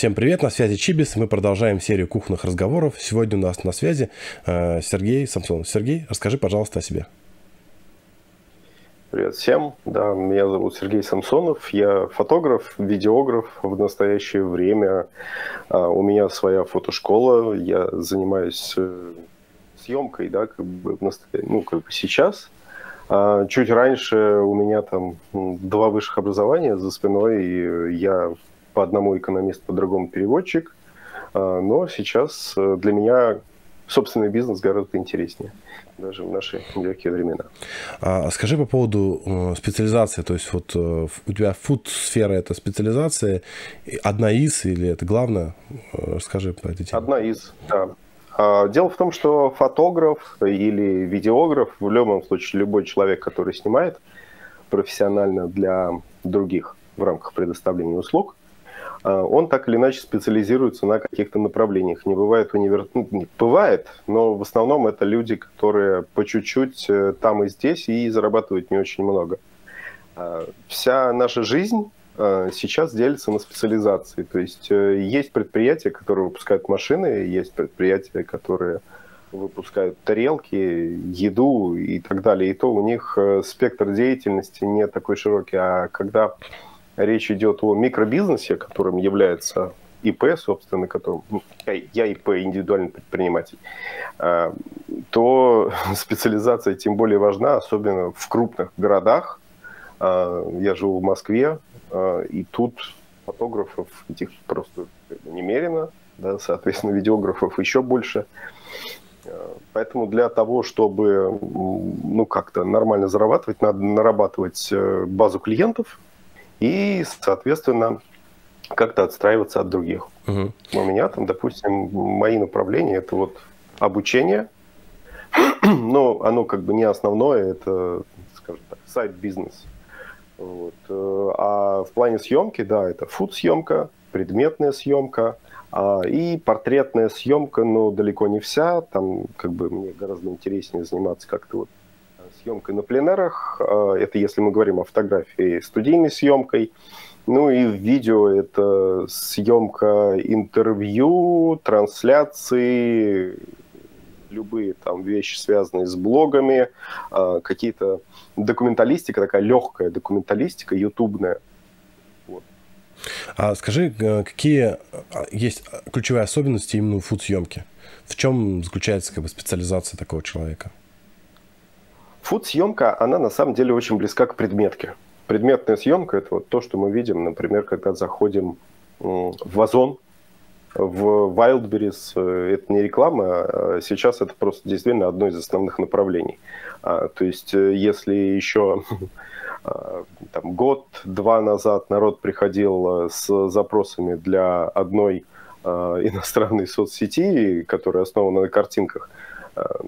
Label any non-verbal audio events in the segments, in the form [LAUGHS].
Всем привет, на связи Чибис. Мы продолжаем серию кухонных разговоров. Сегодня у нас на связи э, Сергей Самсонов. Сергей, расскажи, пожалуйста, о себе. Привет всем. Да, меня зовут Сергей Самсонов. Я фотограф, видеограф в настоящее время. А, у меня своя фотошкола. Я занимаюсь э, съемкой, да, как бы, ну, как бы сейчас. А, чуть раньше у меня там два высших образования за спиной, и я по одному экономист, по другому переводчик. А, но сейчас э, для меня собственный бизнес гораздо интереснее, даже в наши нелегкие времена. А скажи по поводу э, специализации, то есть вот э, у тебя фуд-сфера – это специализация, одна из или это главное? Расскажи по этой теме. Одна из, да. А, дело в том, что фотограф или видеограф, в любом случае любой человек, который снимает профессионально для других в рамках предоставления услуг, а, он так или иначе специализируется на каких-то направлениях. Не бывает универ... Ну, не, бывает, но в основном это люди, которые по чуть-чуть э, там и здесь и зарабатывают не очень много. А, вся наша жизнь а, сейчас делится на специализации. То есть э, есть предприятия, которые выпускают машины, есть предприятия, которые выпускают тарелки, еду и так далее. И то у них э, спектр деятельности не такой широкий. А когда речь идет о микробизнесе, которым является ИП, собственно, которым ну, я ИП, индивидуальный предприниматель, а, то [LAUGHS] специализация тем более важна, особенно в крупных городах. А, я живу в Москве, а, и тут фотографов этих просто немерено, да, соответственно, видеографов еще больше. Поэтому для того, чтобы ну, как-то нормально зарабатывать, надо нарабатывать э, базу клиентов, и, соответственно, как-то отстраиваться от других. Угу. У меня там, допустим, мои направления это вот обучение, [CLEARS THROAT] но оно как бы не основное, это, скажем так, сайт-бизнес. Вот. Э, а в плане съемки, да, это фуд-съемка, предметная съемка а, и портретная съемка, но далеко не вся. Там как бы мне гораздо интереснее заниматься как-то вот съемкой на пленерах, а, это если мы говорим о фотографии, студийной съемкой, ну и в видео это съемка интервью, трансляции, любые там вещи, связанные с блогами, а, какие-то документалистика, такая легкая документалистика, ютубная. Вот. А скажи, э, какие а, есть ключевые особенности именно фуд-съемки? В чем заключается как бы, специализация такого человека? Фуд-съемка, она на самом деле очень близка к предметке. Предметная съемка – это вот то, что мы видим, например, когда заходим в Озон, в Wildberries. Э, это не реклама, а сейчас это просто действительно одно из основных направлений. А, то есть, э, если еще [LAUGHS] а, там, год-два назад народ приходил э, с запросами для одной [LAUGHS] иностранной соцсети, которая основана на картинках,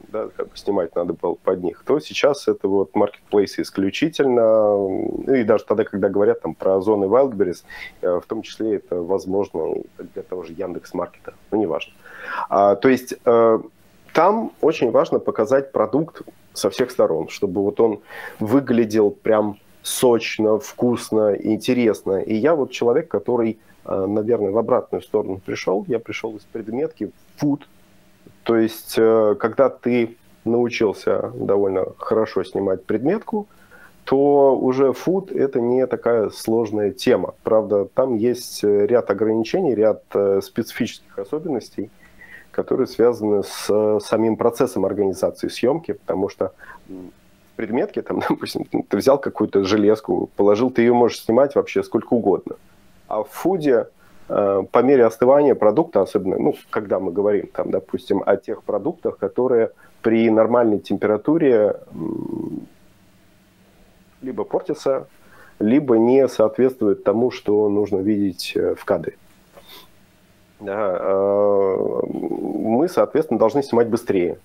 да, как бы снимать надо было под них, то сейчас это вот маркетплейсы исключительно, ну и даже тогда, когда говорят там про зоны Wildberries, э, в том числе это возможно для того же Яндекс Маркета, ну неважно. А, то есть э, там очень важно показать продукт со всех сторон, чтобы вот он выглядел прям сочно, вкусно, интересно. И я вот человек, который, наверное, в обратную сторону пришел. Я пришел из предметки food, то есть, э, когда ты научился довольно хорошо снимать предметку, то уже food это не такая сложная тема. Правда, там есть э, ряд ограничений, ряд э, специфических особенностей, которые связаны с самим процессом организации съемки, потому что в предметке, там, [LAUGHS] допустим, ты взял какую-то железку, положил, ты ее можешь снимать вообще сколько угодно. А в фуде по мере остывания продукта, особенно, ну, когда мы говорим, там, допустим, о тех продуктах, которые при нормальной температуре либо портятся, либо не соответствуют тому, что нужно видеть э, в кадре. Да, э, мы, соответственно, должны снимать быстрее.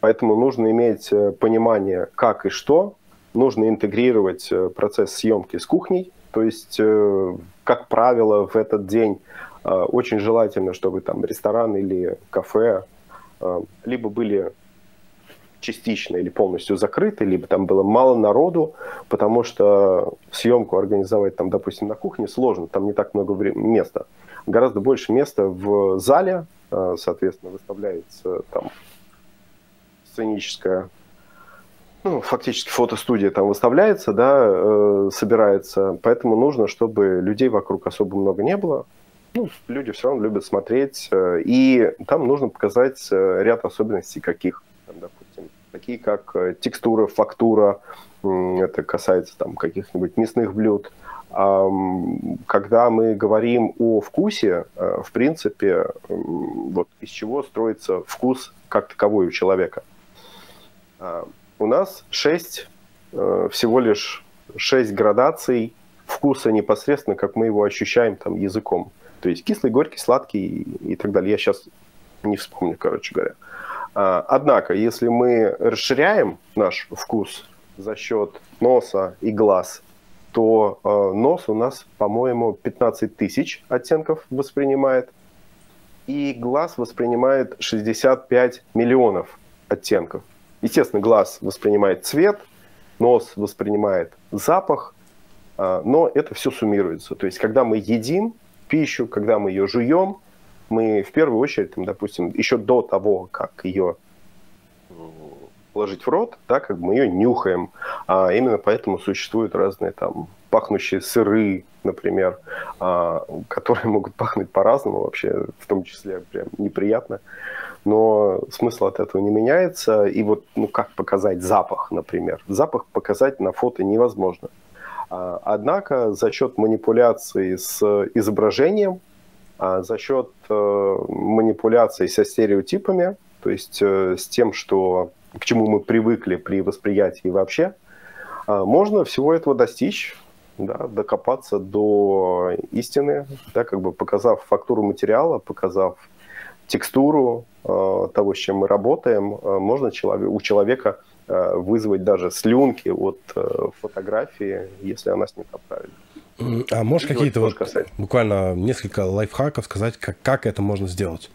Поэтому нужно иметь понимание, как и что. Нужно интегрировать процесс съемки с кухней. То есть как правило, в этот день э, очень желательно, чтобы там ресторан или кафе э, либо были частично или полностью закрыты, либо там было мало народу, потому что съемку организовать там, допустим, на кухне сложно, там не так много места. Гораздо больше места в зале, э, соответственно, выставляется там сценическая, ну, фактически фотостудия там выставляется, да, э, собирается, поэтому нужно, чтобы людей вокруг особо много не было. Ну, люди все равно любят смотреть, э, и там нужно показать ряд особенностей каких, там, допустим, такие как э, текстура, фактура, это касается там каких-нибудь мясных блюд. Когда мы говорим о вкусе, э, в принципе, вот из чего строится вкус как таковой у человека. У нас шесть, э, всего лишь шесть градаций вкуса непосредственно, как мы его ощущаем там языком. То есть кислый, горький, сладкий и так далее. Я сейчас не вспомню, короче говоря. А, однако, если мы расширяем наш вкус за счет носа и глаз, то а, нос у нас, по-моему, 15 тысяч оттенков воспринимает, и глаз воспринимает 65 миллионов оттенков. Естественно, глаз воспринимает цвет, нос воспринимает запах, а, но это все суммируется. То есть, когда мы едим пищу, когда мы ее жуем, мы в первую очередь, допустим, еще до того, как ее положить в рот, да, как мы ее нюхаем. А именно поэтому существуют разные там пахнущие сыры, например, а, которые [LAUGHS] могут пахнуть по-разному вообще, в том числе прям неприятно. Но смысл от этого не меняется. И вот, ну, как показать запах, например? Запах показать на фото невозможно. А, однако за счет манипуляции с изображением, а за счет э, манипуляции со стереотипами, то есть э, с тем, что к чему мы привыкли при восприятии вообще, можно всего этого достичь, да, докопаться до истины, да, как бы показав фактуру материала, показав текстуру э, того, с чем мы работаем, э, можно человек, у человека э, вызвать даже слюнки от э, фотографии, если она снята правильно. А можешь какие-то вот буквально несколько лайфхаков сказать, как, как это можно сделать?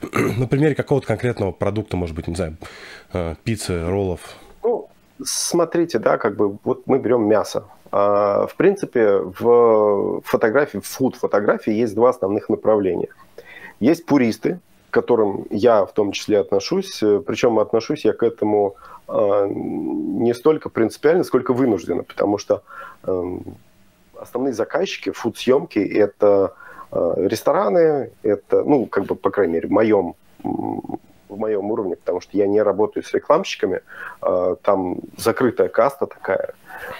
[CLEARS THROAT] На примере какого-то конкретного продукта, может быть, не знаю, э, пиццы, роллов. Ну, смотрите, да, как бы вот мы берем мясо. А, в принципе, в фотографии, в фуд-фотографии есть два основных направления. Есть пуристы, к которым я в том числе отношусь, причем отношусь я к этому а, не столько принципиально, сколько вынужденно, потому что эм, основные заказчики фуд-съемки – это э, рестораны, это, ну, как бы, по крайней мере, в моем, в моем уровне, потому что я не работаю с рекламщиками, э, там закрытая каста такая,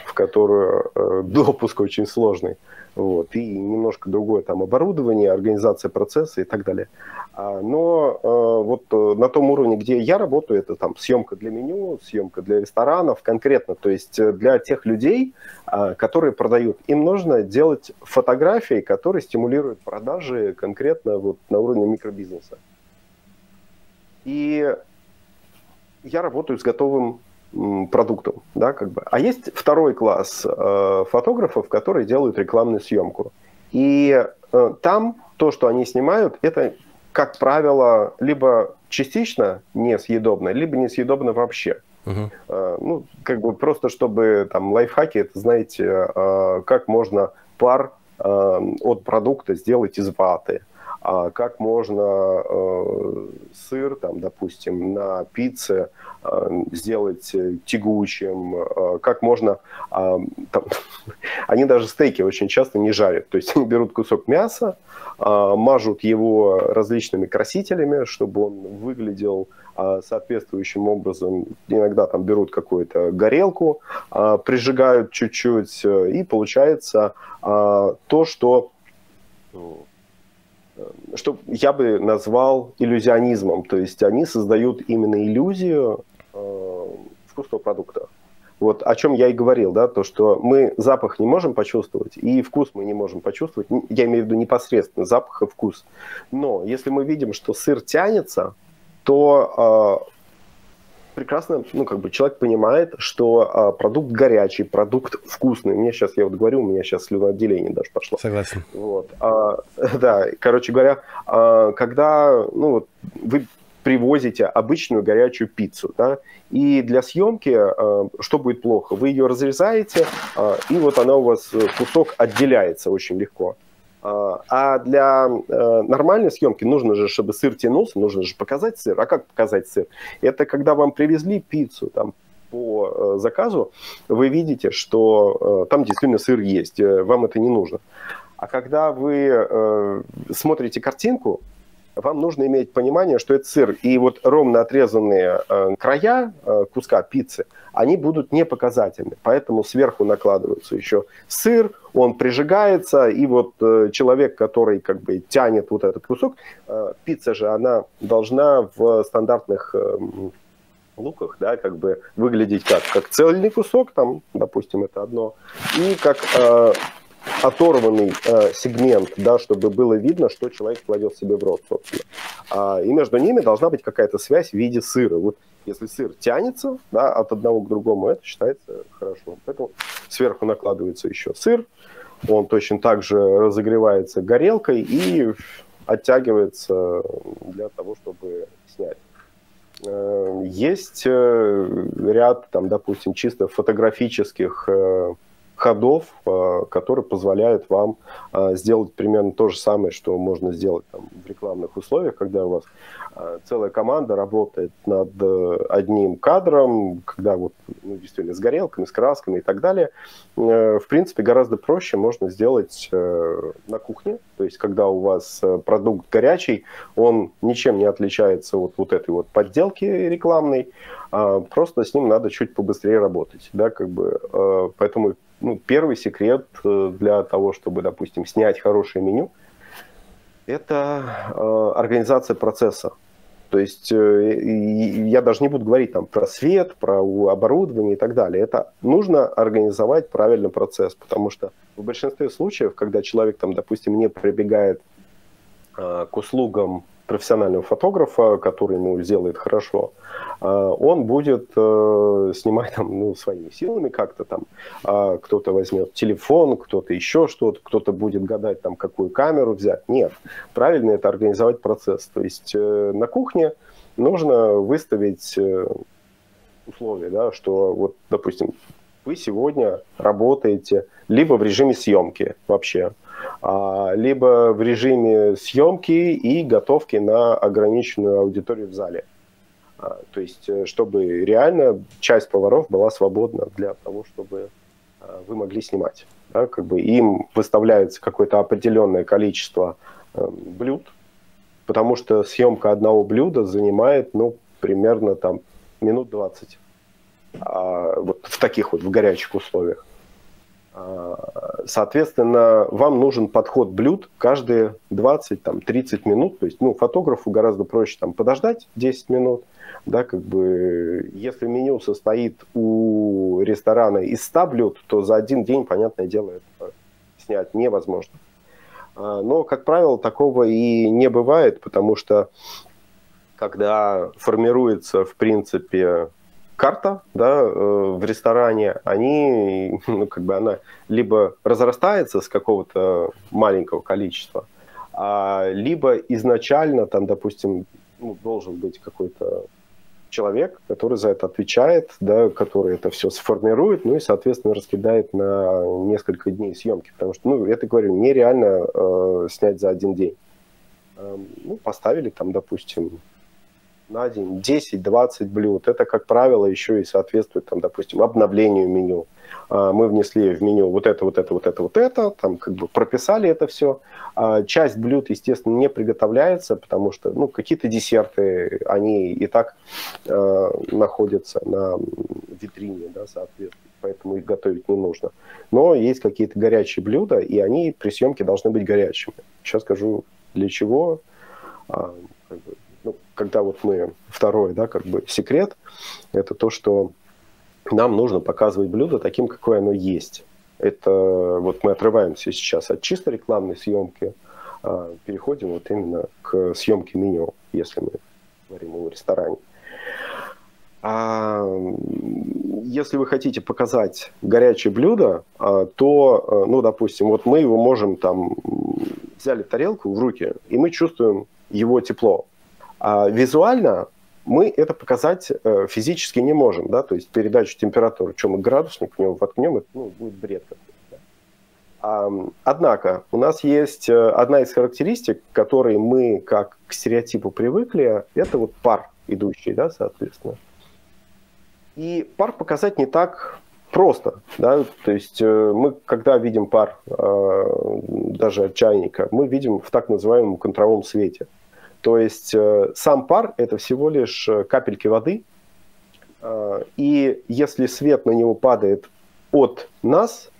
в которую э, допуск очень сложный вот, и немножко другое там оборудование, организация процесса и так далее. А, но э, вот э, на том уровне, где я работаю, это там съемка для меню, съемка для ресторанов конкретно, то есть для тех людей, а, которые продают, им нужно делать фотографии, которые стимулируют продажи конкретно вот на уровне микробизнеса. И я работаю с готовым продуктом, да, как бы. А есть второй класс э, фотографов, которые делают рекламную съемку. И э, там то, что они снимают, это, как правило, либо частично несъедобно, либо несъедобно вообще. Uh-huh. Э, ну, как бы просто чтобы там лайфхаки, это знаете, э, как можно пар э, от продукта сделать из ваты. А как можно э, сыр, там, допустим, на пицце Э, сделать э, тягучим, э, как можно... А, там, [LAUGHS] они даже стейки очень часто не жарят. То есть [LAUGHS] они берут кусок мяса, а, мажут его различными красителями, чтобы он выглядел а, соответствующим образом. Иногда там берут какую-то горелку, прижигают чуть-чуть, и получается то, что что я бы назвал иллюзионизмом. То есть они создают именно иллюзию э, вкусного продукта. Вот о чем я и говорил, да, то, что мы запах не можем почувствовать, и вкус мы не можем почувствовать, я имею в виду непосредственно запах и вкус. Но если мы видим, что сыр тянется, то э, прекрасно, ну, как бы человек понимает, что а, продукт горячий, продукт вкусный. Мне сейчас, я вот говорю, у меня сейчас слюноотделение даже пошло. Согласен. Вот. А, [LAUGHS] да, короче говоря, а, когда, ну, вот, вы привозите обычную горячую пиццу, да, и для съемки э, что будет плохо? Вы ее разрезаете, э, и вот она у вас кусок отделяется очень легко. А для нормальной съемки нужно же, чтобы сыр тянулся, нужно же показать сыр. А как показать сыр? Это когда вам привезли пиццу, там по заказу, вы видите, что там действительно сыр есть, вам это не нужно. А когда вы э, смотрите картинку, вам нужно иметь понимание, что это сыр. И вот ровно отрезанные э, края э, куска пиццы, они будут не показательны. Поэтому сверху накладывается еще сыр, он прижигается, и вот э, человек, который как бы тянет вот этот кусок, пицца же, она должна в стандартных луках, да, как бы выглядеть как, как цельный кусок, там, допустим, это одно, и как э, оторванный э, сегмент, да, чтобы было видно, что человек кладет себе в рот, собственно. А, и между ними должна быть какая-то связь в виде сыра. Вот если сыр тянется да, от одного к другому, это считается хорошо. Поэтому сверху накладывается еще сыр, он точно так же разогревается горелкой и оттягивается для того, чтобы снять. Э, есть э, ряд, там, допустим, чисто фотографических э, ходов, э, которые позволяют вам э, сделать примерно то же самое, что можно сделать там, в рекламных условиях, когда у вас э, целая команда работает над одним кадром, когда вот ну, действительно с горелками, с красками и так далее. В принципе, гораздо проще можно сделать на кухне, то есть когда у вас продукт горячий, он ничем не отличается от вот этой вот подделки рекламной, а просто с ним надо чуть побыстрее работать, да, как бы, поэтому ну, первый секрет э, для того, чтобы, допустим, снять хорошее меню, это э, организация процесса. То есть э, я даже не буду говорить там про свет, про оборудование и так далее. Это нужно организовать правильный процесс, потому что в большинстве случаев, когда человек там, допустим, не прибегает э, к услугам профессионального фотографа, который ему сделает хорошо, а, он будет э, снимать там, ну, своими силами как-то там. А, кто-то возьмет телефон, кто-то еще что-то, кто-то будет гадать, там, какую камеру взять. Нет, правильно это организовать процесс. То есть э, на кухне нужно выставить э, условия, да, что вот, допустим, вы сегодня работаете либо в режиме съемки вообще, либо в режиме съемки и готовки на ограниченную аудиторию в зале. А, то есть, э, чтобы реально часть поваров была свободна для того, чтобы а, вы могли снимать. Да, как бы им выставляется какое-то определенное количество эм, блюд, потому что съемка одного блюда занимает, ну, примерно там минут 20. А, вот в таких вот, в горячих условиях. Соответственно, вам нужен подход блюд каждые 20-30 минут. То есть, ну, фотографу гораздо проще там подождать 10 минут. Да, как бы, если меню состоит у ресторана из 100 блюд, то за один день, понятное дело, это снять невозможно. А, но, как правило, такого и не бывает, потому что когда формируется, в принципе, карта да, э, в ресторане, они, ну, как бы она либо разрастается с какого-то маленького количества, а, либо изначально там, допустим, ну, должен быть какой-то человек, который за это отвечает, да, который это все сформирует, ну и, соответственно, раскидает на несколько дней съемки. Потому что, ну, это, говорю, нереально э, снять за один день. Э, ну, поставили там, допустим, на день 10-20 блюд. Это, как правило, еще и соответствует, там, допустим, обновлению меню. А, мы внесли в меню вот это, вот это, вот это, вот это, там как бы прописали это все. А, часть блюд, естественно, не приготовляется, потому что ну, какие-то десерты, они и так э, находятся на витрине, да, соответственно, поэтому их готовить не нужно. Но есть какие-то горячие блюда, и они при съемке должны быть горячими. Сейчас скажу, для чего. А, как бы, когда вот мы, второй, да, как бы секрет, это то, что нам нужно показывать блюдо таким, какое оно есть. Это вот мы отрываемся сейчас от чисто рекламной съемки, а переходим вот именно к съемке меню, если мы говорим о ресторане. А если вы хотите показать горячее блюдо, а, то, а, ну, допустим, вот мы его можем там взяли тарелку в руки, и мы чувствуем его тепло. А визуально мы это показать э, физически не можем, да, то есть передачу температуры, чем мы градусник в него воткнем, это ну, будет бред однако у нас есть э, одна из характеристик, к которой мы как к стереотипу привыкли, это вот пар идущий, да, соответственно. И пар показать не так просто, да, то есть э, мы, когда видим пар даже от чайника, мы видим в так называемом контровом свете. То есть э, сам пар – это всего лишь э, капельки воды, э, и если свет на него падает от нас,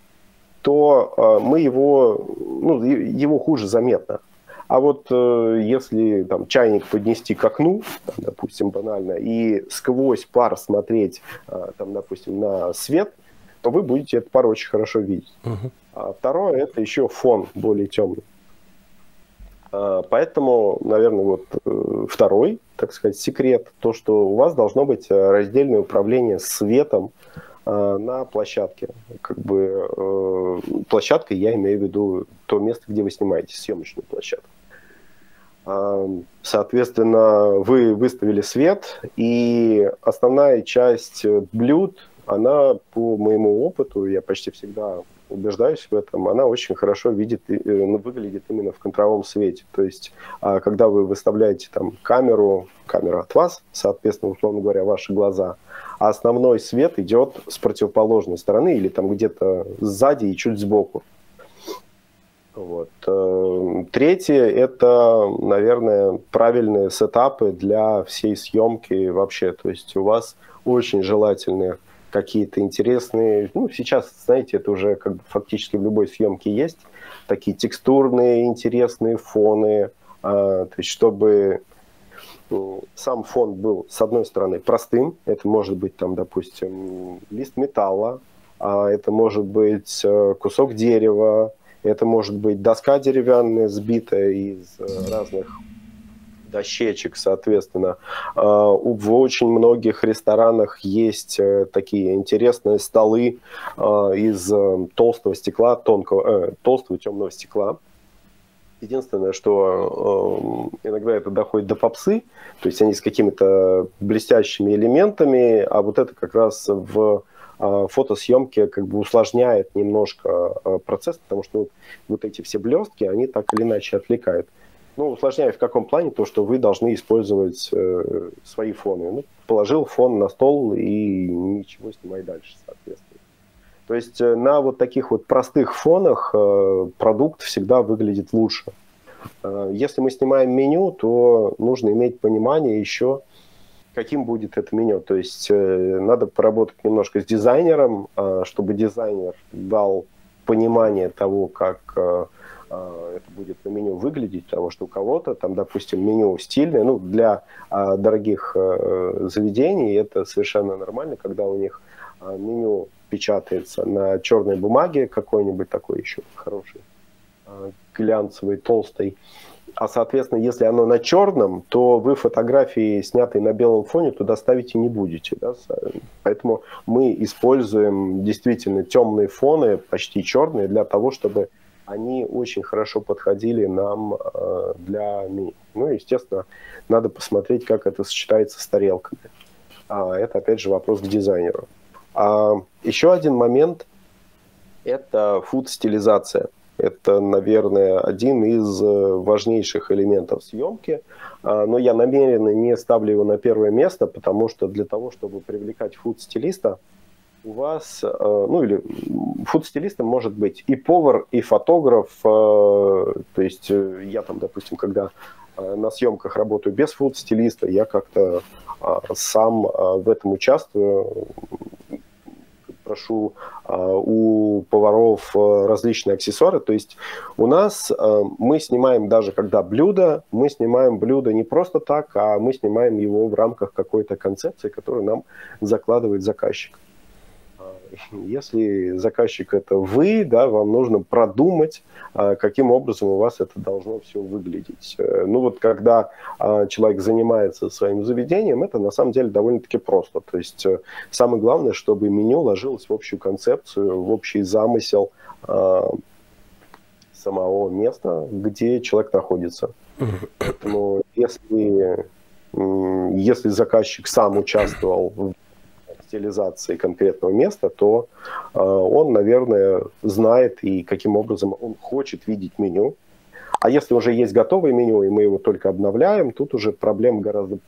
то мы его, ну, его хуже заметно. А вот если там, чайник поднести к окну, там, допустим, банально, и сквозь пар смотреть, там, допустим, на свет, то вы будете этот пар очень хорошо видеть. Uh-huh. А второе – это еще фон более темный. А, поэтому, наверное, вот э, второй, так сказать, секрет, то, что у вас должно быть э, раздельное управление светом э, на площадке. Как бы площадкой я имею в виду то место, где вы снимаете съемочную площадку. А, соответственно, вы выставили свет, и основная часть блюд, она, по моему опыту, я почти всегда убеждаюсь в этом, она очень хорошо видит, ну, выглядит именно в контровом свете. То есть, а, когда вы выставляете там камеру, камера от вас, соответственно, условно говоря, ваши глаза, а основной свет идет с противоположной стороны или там где-то сзади и чуть сбоку. Вот. Э, третье – это, наверное, правильные сетапы для всей съемки вообще. То есть у вас очень желательные какие-то интересные, ну, сейчас, знаете, это уже как бы фактически в любой съемке есть, такие текстурные, интересные фоны, а, то есть чтобы ну, сам фон был, с одной стороны, простым, это может быть, там, допустим, лист металла, а это может быть э, кусок дерева, это может быть доска деревянная, сбитая из э, разных дощечек, соответственно. А, в очень многих ресторанах есть э, такие интересные столы а, из э, толстого стекла, тонкого, э, толстого темного стекла. Единственное, что э, иногда это доходит до попсы, то есть они с какими-то блестящими элементами, а вот это как раз в э, фотосъемке как бы усложняет немножко э, процесс, потому что вот, вот эти все блестки, они так или иначе отвлекают. Ну, усложняю в каком плане? То, что вы должны использовать э, свои фоны. Ну, положил фон на стол и ничего снимай дальше, соответственно. То есть э, на вот таких вот простых фонах э, продукт всегда выглядит лучше. Э, если мы снимаем меню, то нужно иметь понимание еще, каким будет это меню. То есть э, надо поработать немножко с дизайнером, э, чтобы дизайнер дал понимание того, как э, это будет на меню выглядеть, потому что у кого-то там, допустим, меню стильное, ну, для а, дорогих а, заведений это совершенно нормально, когда у них меню печатается на черной бумаге какой-нибудь такой еще хороший, глянцевый, толстый. А, соответственно, если оно на черном, то вы фотографии, снятые на белом фоне, туда ставите не будете. Да? Поэтому мы используем действительно темные фоны, почти черные, для того, чтобы они очень хорошо подходили нам э, для меню. Ну, естественно, надо посмотреть, как это сочетается с тарелками. А, это, опять же, вопрос к дизайнеру. А, еще один момент – это фуд-стилизация. Это, наверное, один из э, важнейших элементов съемки. А, но я намеренно не ставлю его на первое место, потому что для того, чтобы привлекать фуд-стилиста – у вас, э, ну или фуд-стилистом может быть и повар, и фотограф. Э, то есть э, я там, допустим, когда на съемках работаю без фуд-стилиста, я как-то сам в этом участвую, прошу у поваров различные аксессуары. То есть у нас мы снимаем даже когда блюдо, мы снимаем блюдо не просто так, а мы снимаем его в рамках какой-то концепции, которую нам закладывает заказчик. Если заказчик это вы, да, вам нужно продумать, а, каким образом у вас это должно все выглядеть. Э, ну вот когда а, человек занимается своим заведением, это на самом деле довольно-таки просто. То есть э, самое главное, чтобы меню ложилось в общую концепцию, в общий замысел а, самого места, где человек находится. Поэтому если если заказчик сам участвовал в стилизации конкретного места, то э, он, наверное, знает и каким образом он хочет видеть меню. А если уже есть готовое меню, и мы его только обновляем, тут уже проблем гораздо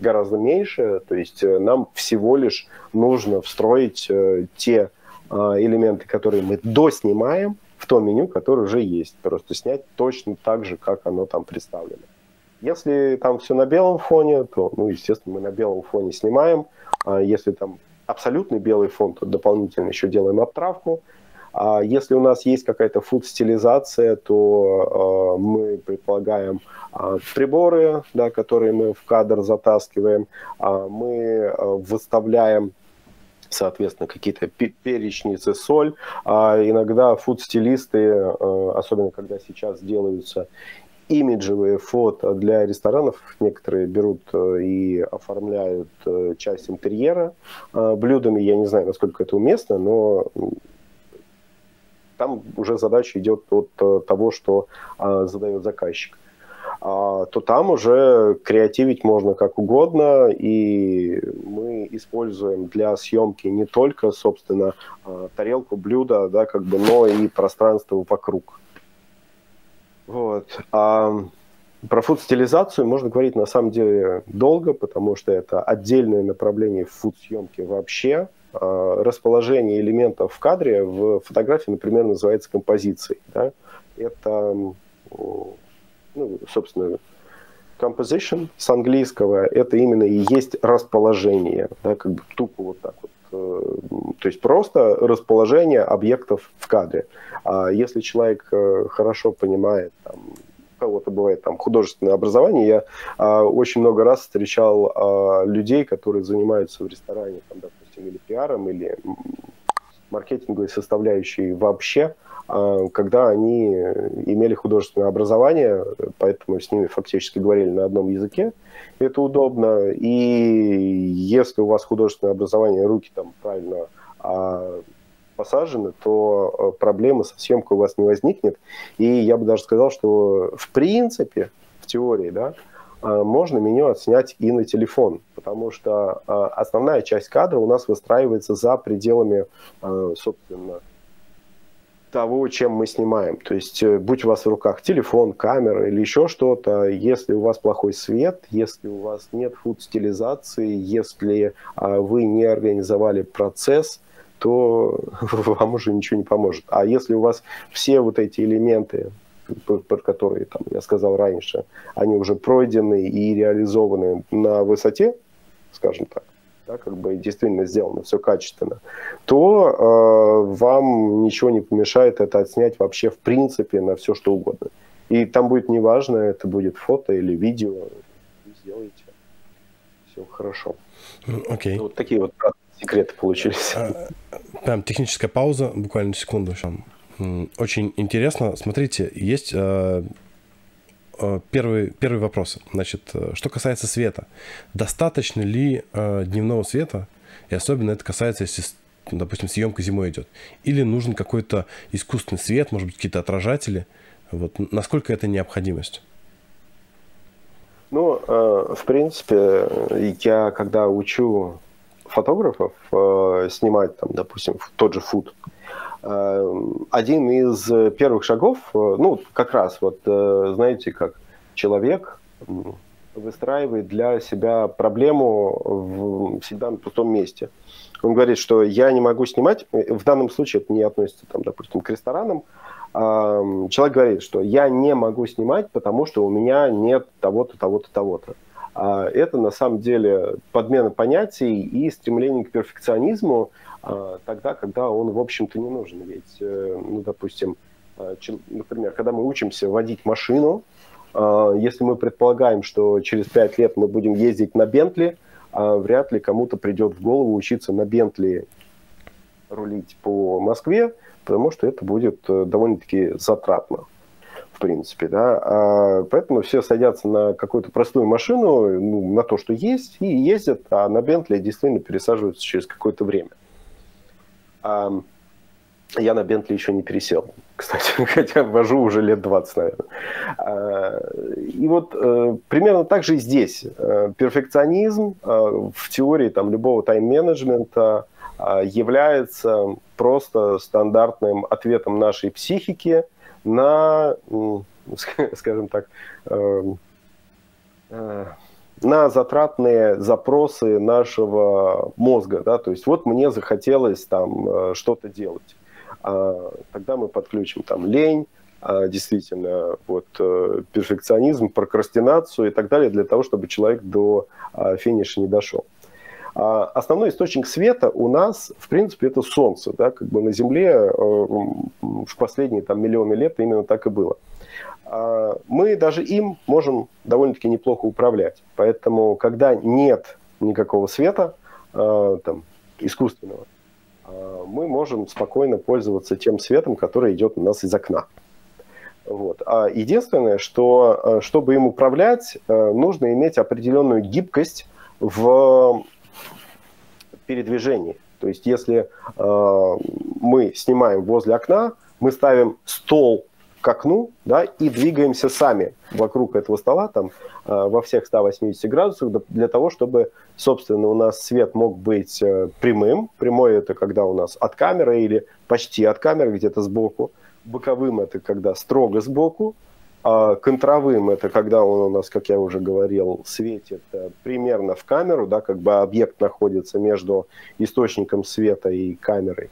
гораздо меньше, то есть э, нам всего лишь нужно встроить э, те э, элементы, которые мы доснимаем в то меню, которое уже есть, просто снять точно так же, как оно там представлено. Если там все на белом фоне, то, ну, естественно, мы на белом фоне снимаем. А если там абсолютный белый фон, то дополнительно еще делаем обтравку. А если у нас есть какая-то фуд-стилизация, то э, мы предполагаем э, приборы, да, которые мы в кадр затаскиваем, э, мы э, выставляем соответственно, какие-то перечницы, соль. А иногда фуд-стилисты, особенно когда сейчас делаются имиджевые фото для ресторанов. Некоторые берут э, и оформляют э, часть интерьера блюдами. Я не знаю, насколько это уместно, но там уже задача идет от э, того, что задает заказчик. А, то там уже креативить можно как угодно, и мы используем для съемки не только, собственно, тарелку, блюдо, да, как бы, но и пространство вокруг. Вот. А про фуд-стилизацию можно говорить на самом деле долго, потому что это отдельное направление фуд-съемки вообще – Э, расположение элементов в кадре в фотографии, например, называется композицией. Да? Это, ну, собственно, composition с английского, это именно и есть расположение, да, как бы тупо вот так вот. Э, то есть просто расположение объектов в кадре. А если человек э, хорошо понимает там, кого-то бывает там художественное образование. Я а, очень много раз встречал а, людей, которые занимаются в ресторане, там, допустим, или пиаром, или маркетинговой составляющей вообще, а, когда они имели художественное образование, поэтому с ними фактически говорили на одном языке. Это удобно. И если у вас художественное образование, руки там правильно а, посажены, то э, проблемы со съемкой у вас не возникнет. И я бы даже сказал, что в принципе, в теории, да, можно меню отснять и на телефон, потому что э, основная часть кадра у нас выстраивается за пределами, собственно, того, чем мы снимаем. То есть, будь у вас в руках телефон, камера или еще что-то, если у вас плохой свет, если у вас нет фуд-стилизации, если вы не организовали процесс – то [LAUGHS] вам уже ничего не поможет. А если у вас все вот эти элементы, про которые там, я сказал раньше, они уже пройдены и реализованы на высоте, скажем так, да, как бы действительно сделано все качественно, то э, вам ничего не помешает это отснять вообще в принципе на все что угодно. И там будет неважно, это будет фото или видео, сделайте. Все хорошо. Окей. Okay. Вот такие вот секреты получились. А, прям техническая пауза, буквально секунду. Очень интересно. Смотрите, есть э, э, первый, первый вопрос. Значит, э, что касается света. Достаточно ли дневного света? И особенно это касается, если допустим, съемка зимой идет. Или нужен какой-то искусственный свет, может быть, какие-то отражатели. Вот. Насколько это необходимость? Ну, в принципе, я когда учу фотографов снимать, там, допустим, тот же фуд, один из первых шагов, э, ну, как раз, вот, э, знаете, как человек выстраивает для себя проблему в, всегда на пустом месте. Он говорит, что я не могу снимать, э, в данном случае это не относится, там, допустим, к ресторанам, э, человек говорит, что я не могу снимать, потому что у меня нет того-то, того-то, того-то. А это на самом деле подмена понятий и стремление к перфекционизму тогда, когда он, в общем-то, не нужен. Ведь, э, ну, допустим, а, например, когда мы учимся водить машину, если мы предполагаем, что через пять лет мы будем ездить на Бентли, вряд ли кому-то придет в голову учиться на Бентли рулить по Москве, потому что это будет э, довольно-таки затратно принципе, да, а, поэтому все садятся на какую-то простую машину, ну, на то, что есть, и ездят, а на Бентли действительно пересаживаются через какое-то время. А, Я на Бентли еще не пересел, [LAUGHS] кстати, хотя вожу уже лет 20, наверное. А, и вот э, примерно так же и здесь. Э, перфекционизм э, в теории там, любого тайм-менеджмента является просто стандартным ответом нашей психики на, [LAUGHS] скажем так, на затратные запросы нашего мозга, да, то есть вот мне захотелось там что-то делать а, тогда мы подключим там лень, а, действительно, вот э, перфекционизм, прокрастинацию и так далее для того, чтобы человек до а, финиша не дошел. Основной источник света у нас, в принципе, это Солнце. Да? Как бы на Земле э, в последние там, миллионы лет именно так и было. Мы даже им можем довольно-таки неплохо управлять. Поэтому, когда нет никакого света, там, искусственного, Э, мы можем спокойно пользоваться тем светом, который идет у нас из окна. Вот. А единственное, что чтобы им управлять, нужно иметь определенную гибкость в передвижении. То есть если мы снимаем возле окна, мы ставим стол к окну, да, и двигаемся сами вокруг этого стола там э, во всех 180 градусах для того, чтобы, собственно, у нас свет мог быть э, прямым. Прямой это когда у нас от камеры или почти от камеры где-то сбоку. Боковым это когда строго сбоку. А контровым это когда он у нас, как я уже говорил, светит э, примерно в камеру, да, как бы объект находится между источником света и камерой.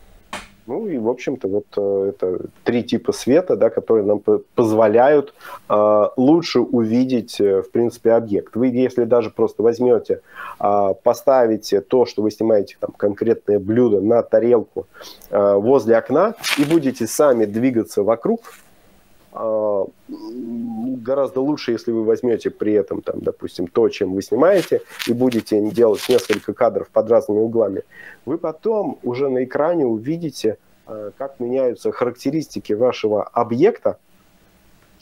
Ну и, в общем-то, вот э, это три типа света, да, которые нам позволяют э, лучше увидеть, э, в принципе, объект. Вы, если даже просто возьмете, э, поставите то, что вы снимаете, там, конкретное блюдо на тарелку э, возле окна и будете сами двигаться вокруг, гораздо лучше, если вы возьмете при этом, там, допустим, то, чем вы снимаете, и будете делать несколько кадров под разными углами, вы потом уже на экране увидите, а, как меняются характеристики вашего объекта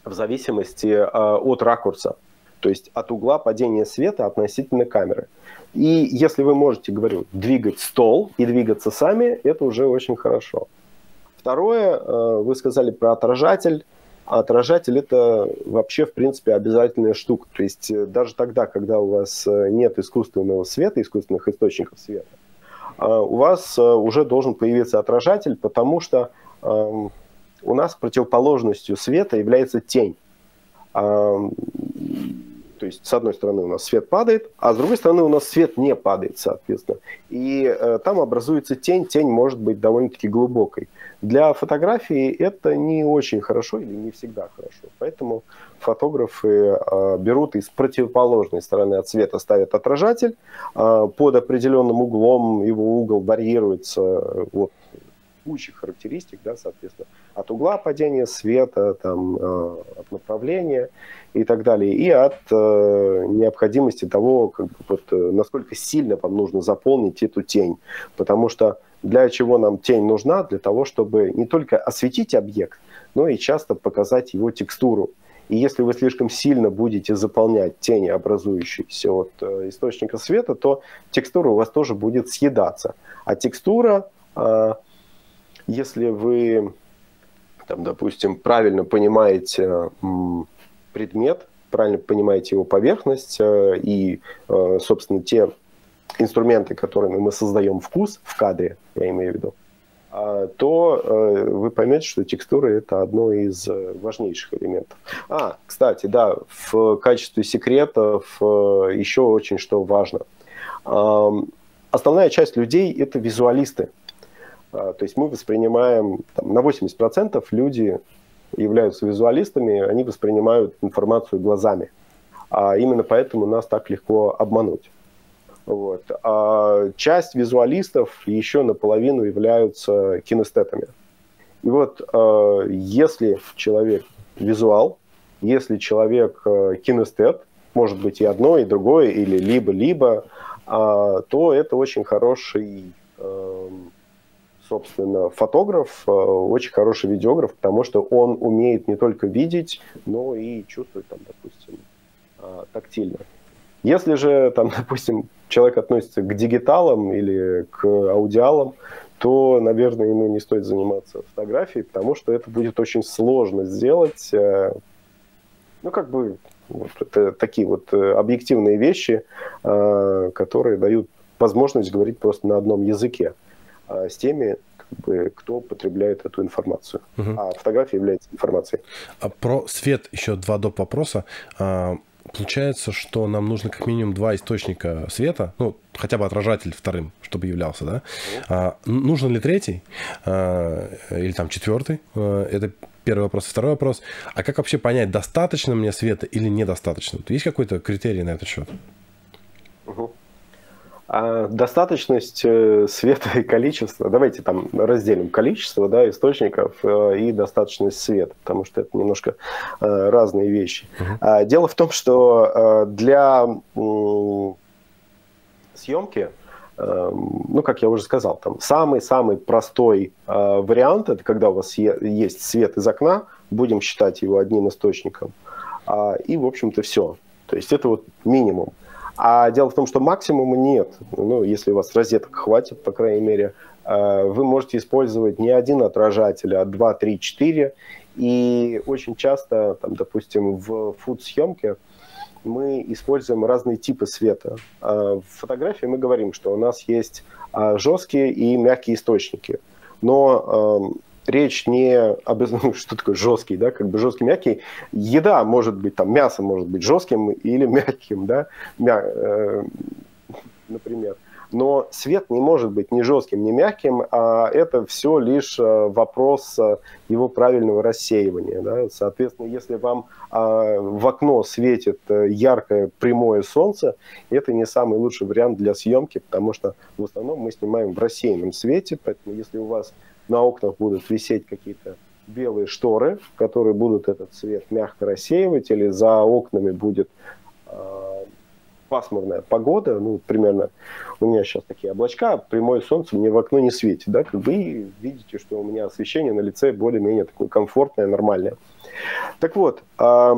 в зависимости а, от ракурса, то есть от угла падения света относительно камеры. И если вы можете, говорю, двигать стол и двигаться сами, это уже очень хорошо. Второе, вы сказали про отражатель. А отражатель это вообще, в принципе, обязательная штука. То есть э, даже тогда, когда у вас э, нет искусственного света, искусственных источников света, а, у вас э, уже должен появиться отражатель, потому что эм, у нас противоположностью света является тень. То есть, с одной стороны, у нас свет падает, а с другой стороны, у нас свет не падает, соответственно. И э, там образуется тень. Тень может быть довольно-таки глубокой. Для фотографии это не очень хорошо или не всегда хорошо. Поэтому фотографы э, берут из противоположной стороны от света, ставят отражатель. Э, под определенным углом его угол варьируется вот, куча характеристик, да, соответственно, от угла падения света, там, э, от направления и так далее, и от э, необходимости того, как, вот, э, насколько сильно вам нужно заполнить эту тень. Потому что для чего нам тень нужна? Для того, чтобы не только осветить объект, но и часто показать его текстуру. И если вы слишком сильно будете заполнять тени, образующиеся от э, источника света, то текстура у вас тоже будет съедаться. А текстура, э, если вы, там, допустим, правильно понимаете предмет, правильно понимаете его поверхность э, и, э, собственно, те инструменты, которыми мы создаем вкус в кадре, я имею в виду, а, то э, вы поймете, что текстура это одно из э, важнейших элементов. А, кстати, да, в качестве секретов э, еще очень что важно. Основная часть людей это визуалисты. А, то есть мы воспринимаем, там, на 80% люди являются визуалистами, они воспринимают информацию глазами. А именно поэтому нас так легко обмануть. Вот. А часть визуалистов еще наполовину являются кинестетами. И вот э, если человек визуал, если человек э, кинестет, может быть и одно, и другое, или либо-либо, э, то это очень хороший, э, собственно, фотограф, очень хороший видеограф, потому что он умеет не только видеть, но и чувствовать, там, допустим, тактильно. Если же, там, [LAUGHS] допустим, человек относится к дигиталам или к аудиалам, то, наверное, ему не стоит заниматься фотографией, потому что это будет очень сложно сделать. Э, ну, как бы, вот это такие вот э, объективные вещи, э, которые дают возможность говорить просто на одном языке с теми, как бы, кто потребляет эту информацию. Угу. А фотография является информацией. А про свет еще два доп. вопроса. Получается, что нам нужно как минимум два источника света, ну, хотя бы отражатель вторым, чтобы являлся, да? А, нужен ли третий а, или там четвертый? А, это первый вопрос. Второй вопрос. А как вообще понять, достаточно мне света или недостаточно? Есть какой-то критерий на этот счет? Угу. А достаточность э, света и количество, давайте там разделим количество да, источников э, и достаточность света, потому что это немножко э, разные вещи. Uh-huh. Дело в том, что для съемки, ну, как я уже сказал, там самый-самый простой вариант, это когда у вас есть свет из окна, будем считать его одним источником, а, и, в общем-то, все. То есть это вот минимум. А дело в том, что максимума нет. Ну, если у вас розеток хватит, по крайней мере, э, вы можете использовать не один отражатель, а два, три, четыре. И очень часто, там, допустим, в фуд-съемке мы используем разные типы света. А в фотографии мы говорим, что у нас есть а, жесткие и мягкие источники. Но эм, речь не об... [LAUGHS] Ну, что такое жесткий, да, как бы жесткий, мягкий. Еда может быть, там, мясо может быть жестким или [LAUGHS] мягким, да, Мя... э, например. Но свет не может быть ни жестким, ни мягким, а это все лишь э, вопрос э, его правильного рассеивания. Да? Соответственно, если вам а, в окно светит э, яркое прямое солнце, это не самый лучший вариант для съемки, потому что в основном мы снимаем в рассеянном свете, поэтому если у вас на окнах будут висеть какие-то белые шторы, которые будут этот цвет мягко рассеивать, или за окнами будет э, пасмурная погода, ну, примерно у меня сейчас такие облачка, прямое солнце мне в окно не светит, да, как и видите, что у меня освещение на лице более-менее такое комфортное, нормальное. Так вот, э,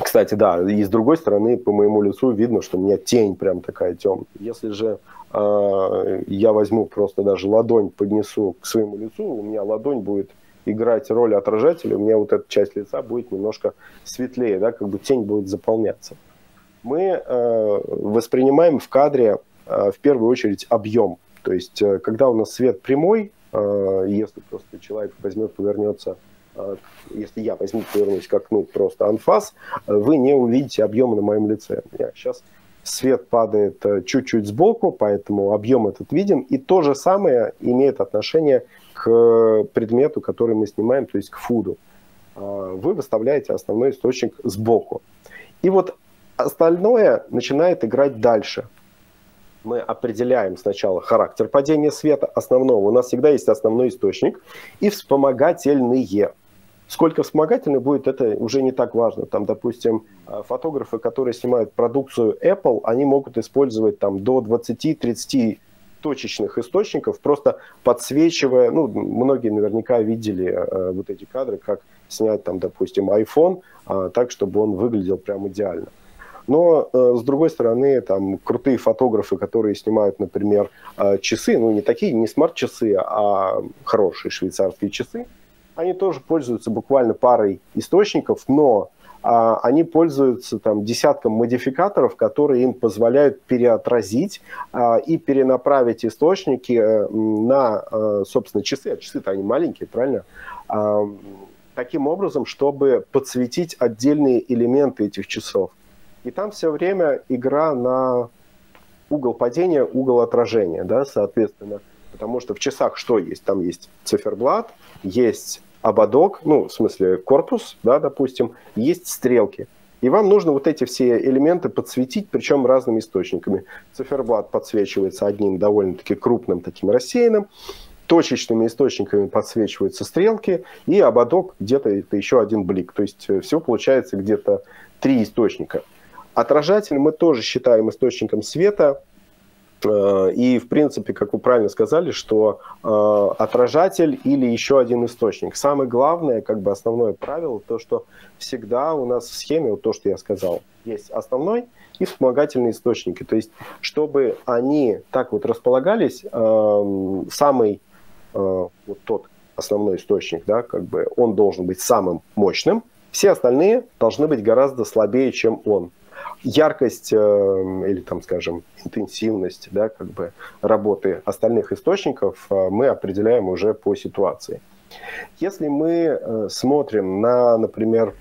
кстати, да, и с другой стороны, по моему лицу видно, что у меня тень прям такая темная. Если же э, я возьму просто даже ладонь, поднесу к своему лицу, у меня ладонь будет играть роль отражателя, у меня вот эта часть лица будет немножко светлее, да, как бы тень будет заполняться. Мы э, воспринимаем в кадре э, в первую очередь объем. То есть, э, когда у нас свет прямой, э, если просто человек возьмет, повернется если я возьму, повернусь к окну просто анфас, вы не увидите объема на моем лице. Я сейчас свет падает э, чуть-чуть сбоку, поэтому объем этот виден. И то же самое имеет отношение к предмету, который мы снимаем, то есть к фуду. А, вы выставляете основной источник сбоку. И вот остальное начинает играть дальше. Мы определяем сначала характер падения света основного. У нас всегда есть основной источник и вспомогательные. Сколько вспомогательных будет, это уже не так важно. Там, допустим, а, фотографы, которые снимают продукцию Apple, они могут использовать там до 20-30 точечных источников, просто подсвечивая, ну, многие наверняка видели э, вот эти кадры, как снять там, допустим, iPhone э, так, чтобы он выглядел прям идеально. Но, э, с другой стороны, там крутые фотографы, которые снимают, например, э, часы, ну, не такие, не смарт-часы, а хорошие швейцарские часы, они тоже пользуются буквально парой источников, но а, они пользуются там десятком модификаторов, которые им позволяют переотразить а, и перенаправить источники а, на, а, собственно, часы. А часы-то они маленькие, правильно? А, таким образом, чтобы подсветить отдельные элементы этих часов. И там все время игра на угол падения, угол отражения, да, соответственно. Потому что в часах что есть? Там есть циферблат, есть ободок, ну, в смысле корпус, да, допустим, есть стрелки. И вам нужно вот эти все элементы подсветить, причем разными источниками. Циферблат подсвечивается одним довольно-таки крупным таким рассеянным, точечными источниками подсвечиваются стрелки, и ободок где-то это еще один блик. То есть э, всего получается где-то три источника. Отражатель мы тоже считаем источником света, и, в принципе, как вы правильно сказали, что э, отражатель или еще один источник. Самое главное, как бы основное правило, то, что всегда у нас в схеме, вот то, что я сказал, есть основной и вспомогательные источники. То есть, чтобы они так вот располагались, э, самый вот тот основной источник, да, как бы он должен быть самым мощным, все остальные должны быть гораздо слабее, чем он. Яркость э, или, там, скажем, интенсивность да, как бы работы остальных источников э, мы определяем уже по ситуации. Если мы э, смотрим на, например,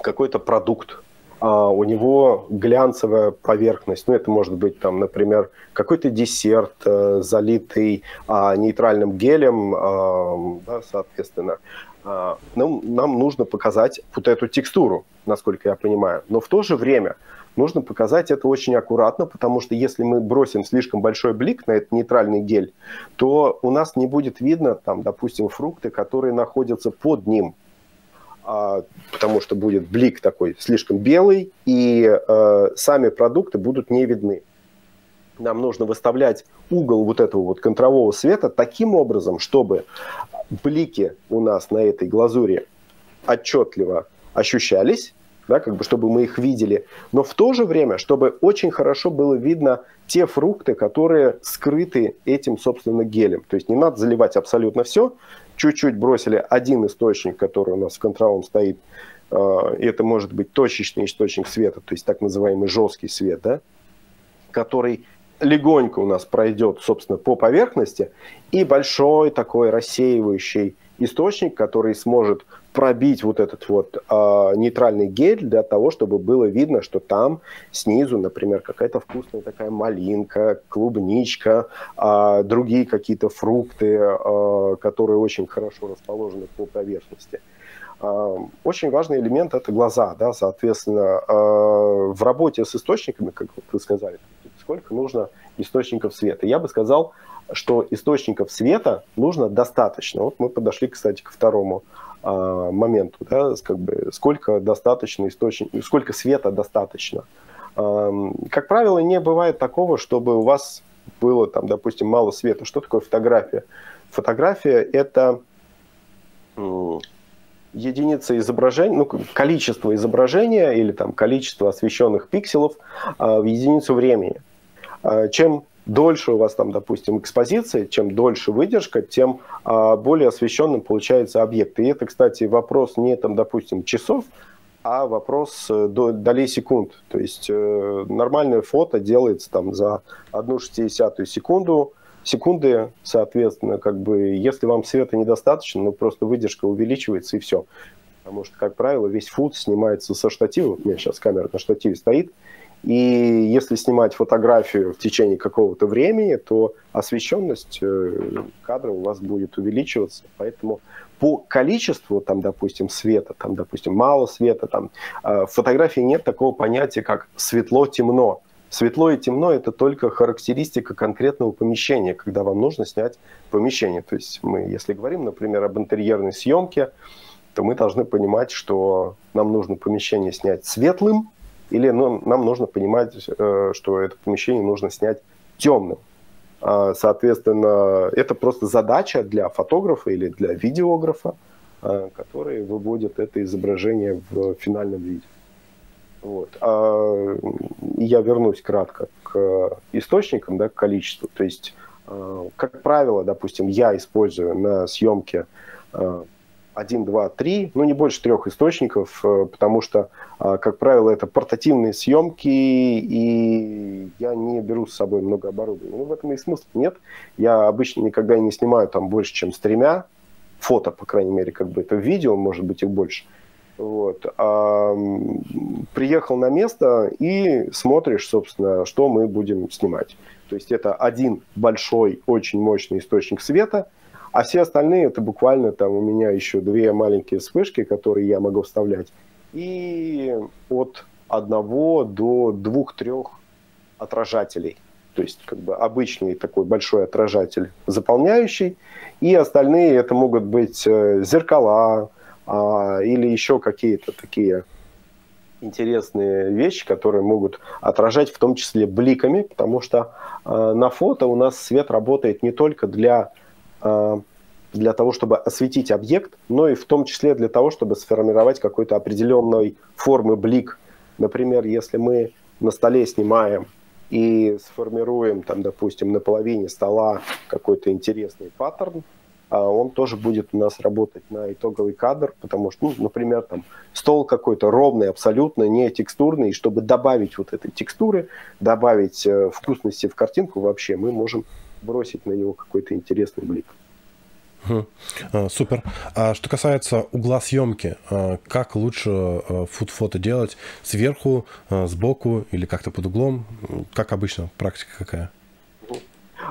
какой-то продукт, а у него глянцевая поверхность. Ну, это может быть, там, например, какой-то десерт, э, залитый а, нейтральным гелем, да, соответственно. А, нам, нам нужно показать вот эту текстуру, насколько я понимаю. Но в то же время нужно показать это очень аккуратно, потому что если мы бросим слишком большой блик на этот нейтральный гель, то у нас не будет видно, там, допустим, фрукты, которые находятся под ним а, потому что будет блик такой слишком белый, и э, сами продукты будут не видны. Нам нужно выставлять угол вот этого вот контрового света таким образом, чтобы блики у нас на этой глазури отчетливо ощущались, да, как бы чтобы мы их видели, но в то же время, чтобы очень хорошо было видно те фрукты, которые скрыты этим, собственно, гелем. То есть не надо заливать абсолютно все, чуть-чуть бросили один источник, который у нас в контролом стоит, а, это может быть точечный источник света, то есть так называемый жесткий свет, да, который легонько у нас пройдет, собственно, по поверхности, и большой такой рассеивающий источник, который сможет пробить вот этот вот э, нейтральный гель для того, чтобы было видно, что там снизу, например, какая-то вкусная такая малинка, клубничка, э, другие какие-то фрукты, э, которые очень хорошо расположены по поверхности. Очень важный элемент это глаза, да, соответственно, в работе с источниками, как вы сказали, сколько нужно источников света. Я бы сказал, что источников света нужно достаточно. Вот мы подошли, кстати, ко второму а, моменту, да, как бы сколько достаточно источник, сколько света достаточно. А, как правило, не бывает такого, чтобы у вас было там, допустим, мало света. Что такое фотография? Фотография это единица изображения, ну, количество изображения или там количество освещенных пикселов а, в единицу времени. А, чем дольше у вас там, допустим, экспозиция, чем дольше выдержка, тем а, более освещенным получается объект. И это, кстати, вопрос не, там, допустим, часов, а вопрос э, до, долей секунд. То есть э, нормальное фото делается там за одну шестидесятую секунду, секунды, соответственно, как бы, если вам света недостаточно, ну, просто выдержка увеличивается и все. Потому что, как правило, весь фут снимается со штатива. У меня сейчас камера на штативе стоит. И если снимать фотографию в течение какого-то времени, то освещенность э, кадра у вас будет увеличиваться. Поэтому по количеству, там, допустим, света, там, допустим, мало света, там, э, в фотографии нет такого понятия, как светло-темно. Светло и темно – это только характеристика конкретного помещения, когда вам нужно снять помещение. То есть мы, если говорим, например, об интерьерной съемке, то мы должны понимать, что нам нужно помещение снять светлым, или ну, нам нужно понимать, э, что это помещение нужно снять темным. А, соответственно, это просто задача для фотографа или для видеографа, а, который выводит это изображение в финальном виде. Вот. А я вернусь кратко к источникам, да, к количеству. То есть, как правило, допустим, я использую на съемке один, два, три, ну не больше трех источников, э, потому что, а, как правило, это портативные съемки, и я не беру с собой много оборудования. Ну, в этом и смысла нет. Я обычно никогда не снимаю там больше, чем с тремя фото, по крайней мере, как бы это видео, может быть, их больше. Вот. А, приехал на место и смотришь, собственно, что мы будем снимать. То есть это один большой, очень мощный источник света – а все остальные это буквально там у меня еще две маленькие вспышки, которые я могу вставлять. И от одного до двух-трех отражателей. То есть как бы обычный такой большой отражатель заполняющий. И остальные это могут быть э, зеркала а, или еще какие-то такие интересные вещи, которые могут отражать в том числе бликами, потому что э, на фото у нас свет работает не только для для того, чтобы осветить объект, но и в том числе для того, чтобы сформировать какой-то определенной формы блик. Например, если мы на столе снимаем и сформируем, там, допустим, на половине стола какой-то интересный паттерн, а он тоже будет у нас работать на итоговый кадр, потому что, ну, например, там стол какой-то ровный, абсолютно не текстурный, и чтобы добавить вот этой текстуры, добавить э, вкусности в картинку вообще, мы можем бросить на него какой-то интересный блик. Угу. Супер. А что касается угла съемки, а, как лучше фуд-фото делать? Сверху, сбоку или как-то под углом? Как обычно? Практика какая?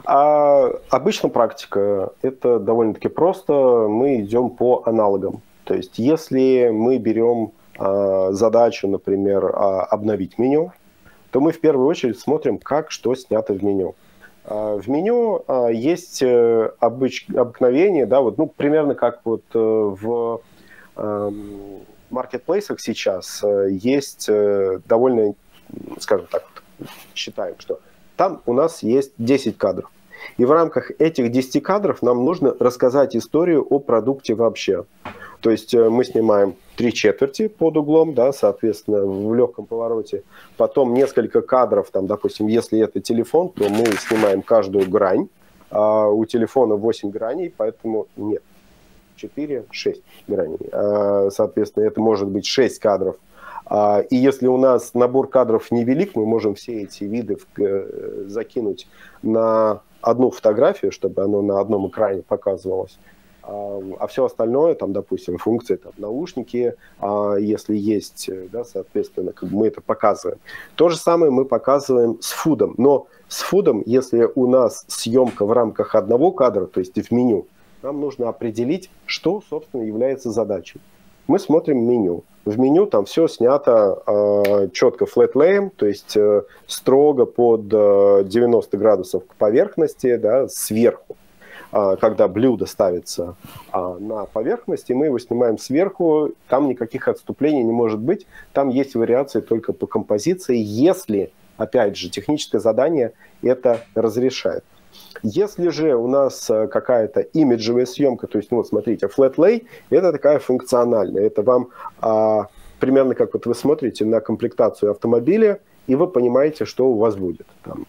А обычно практика это довольно-таки просто. Мы идем по аналогам. То есть, если мы берем а, задачу, например, а, обновить меню, то мы в первую очередь смотрим, как что снято в меню. А, в меню а, есть э, обыч... обыкновение, да, вот, ну, примерно как вот э, в маркетплейсах сейчас э, есть довольно, скажем так, считаем, что там у нас есть 10 кадров. И в рамках этих 10 кадров нам нужно рассказать историю о продукте вообще. То есть э, мы снимаем три четверти под углом, да, соответственно, в легком повороте. Потом несколько кадров, там, допустим, если это телефон, то мы снимаем каждую грань. А у телефона 8 граней, поэтому нет. 4, 6 граней. А, соответственно, это может быть 6 кадров а, и если у нас набор кадров невелик, мы можем все эти виды э, закинуть на одну фотографию, чтобы оно на одном экране показывалось. А, а все остальное, там, допустим, функции, там, наушники, а если есть, э, да, соответственно, как мы это показываем. То же самое мы показываем с фудом. Но с фудом, если у нас съемка в рамках одного кадра, то есть в меню, нам нужно определить, что, собственно, является задачей. Мы смотрим меню в меню там все снято э, четко lay, то есть э, строго под э, 90 градусов к поверхности, да, сверху. Э, когда блюдо ставится э, на поверхности, мы его снимаем сверху, там никаких отступлений не может быть, там есть вариации только по композиции, если, опять же, техническое задание это разрешает. Если же у нас э, какая-то имиджевая съемка, то есть, ну вот смотрите, flat lay, это такая функциональная. Это вам а, примерно как вот вы смотрите на комплектацию автомобиля, и вы понимаете, что у вас будет. Там,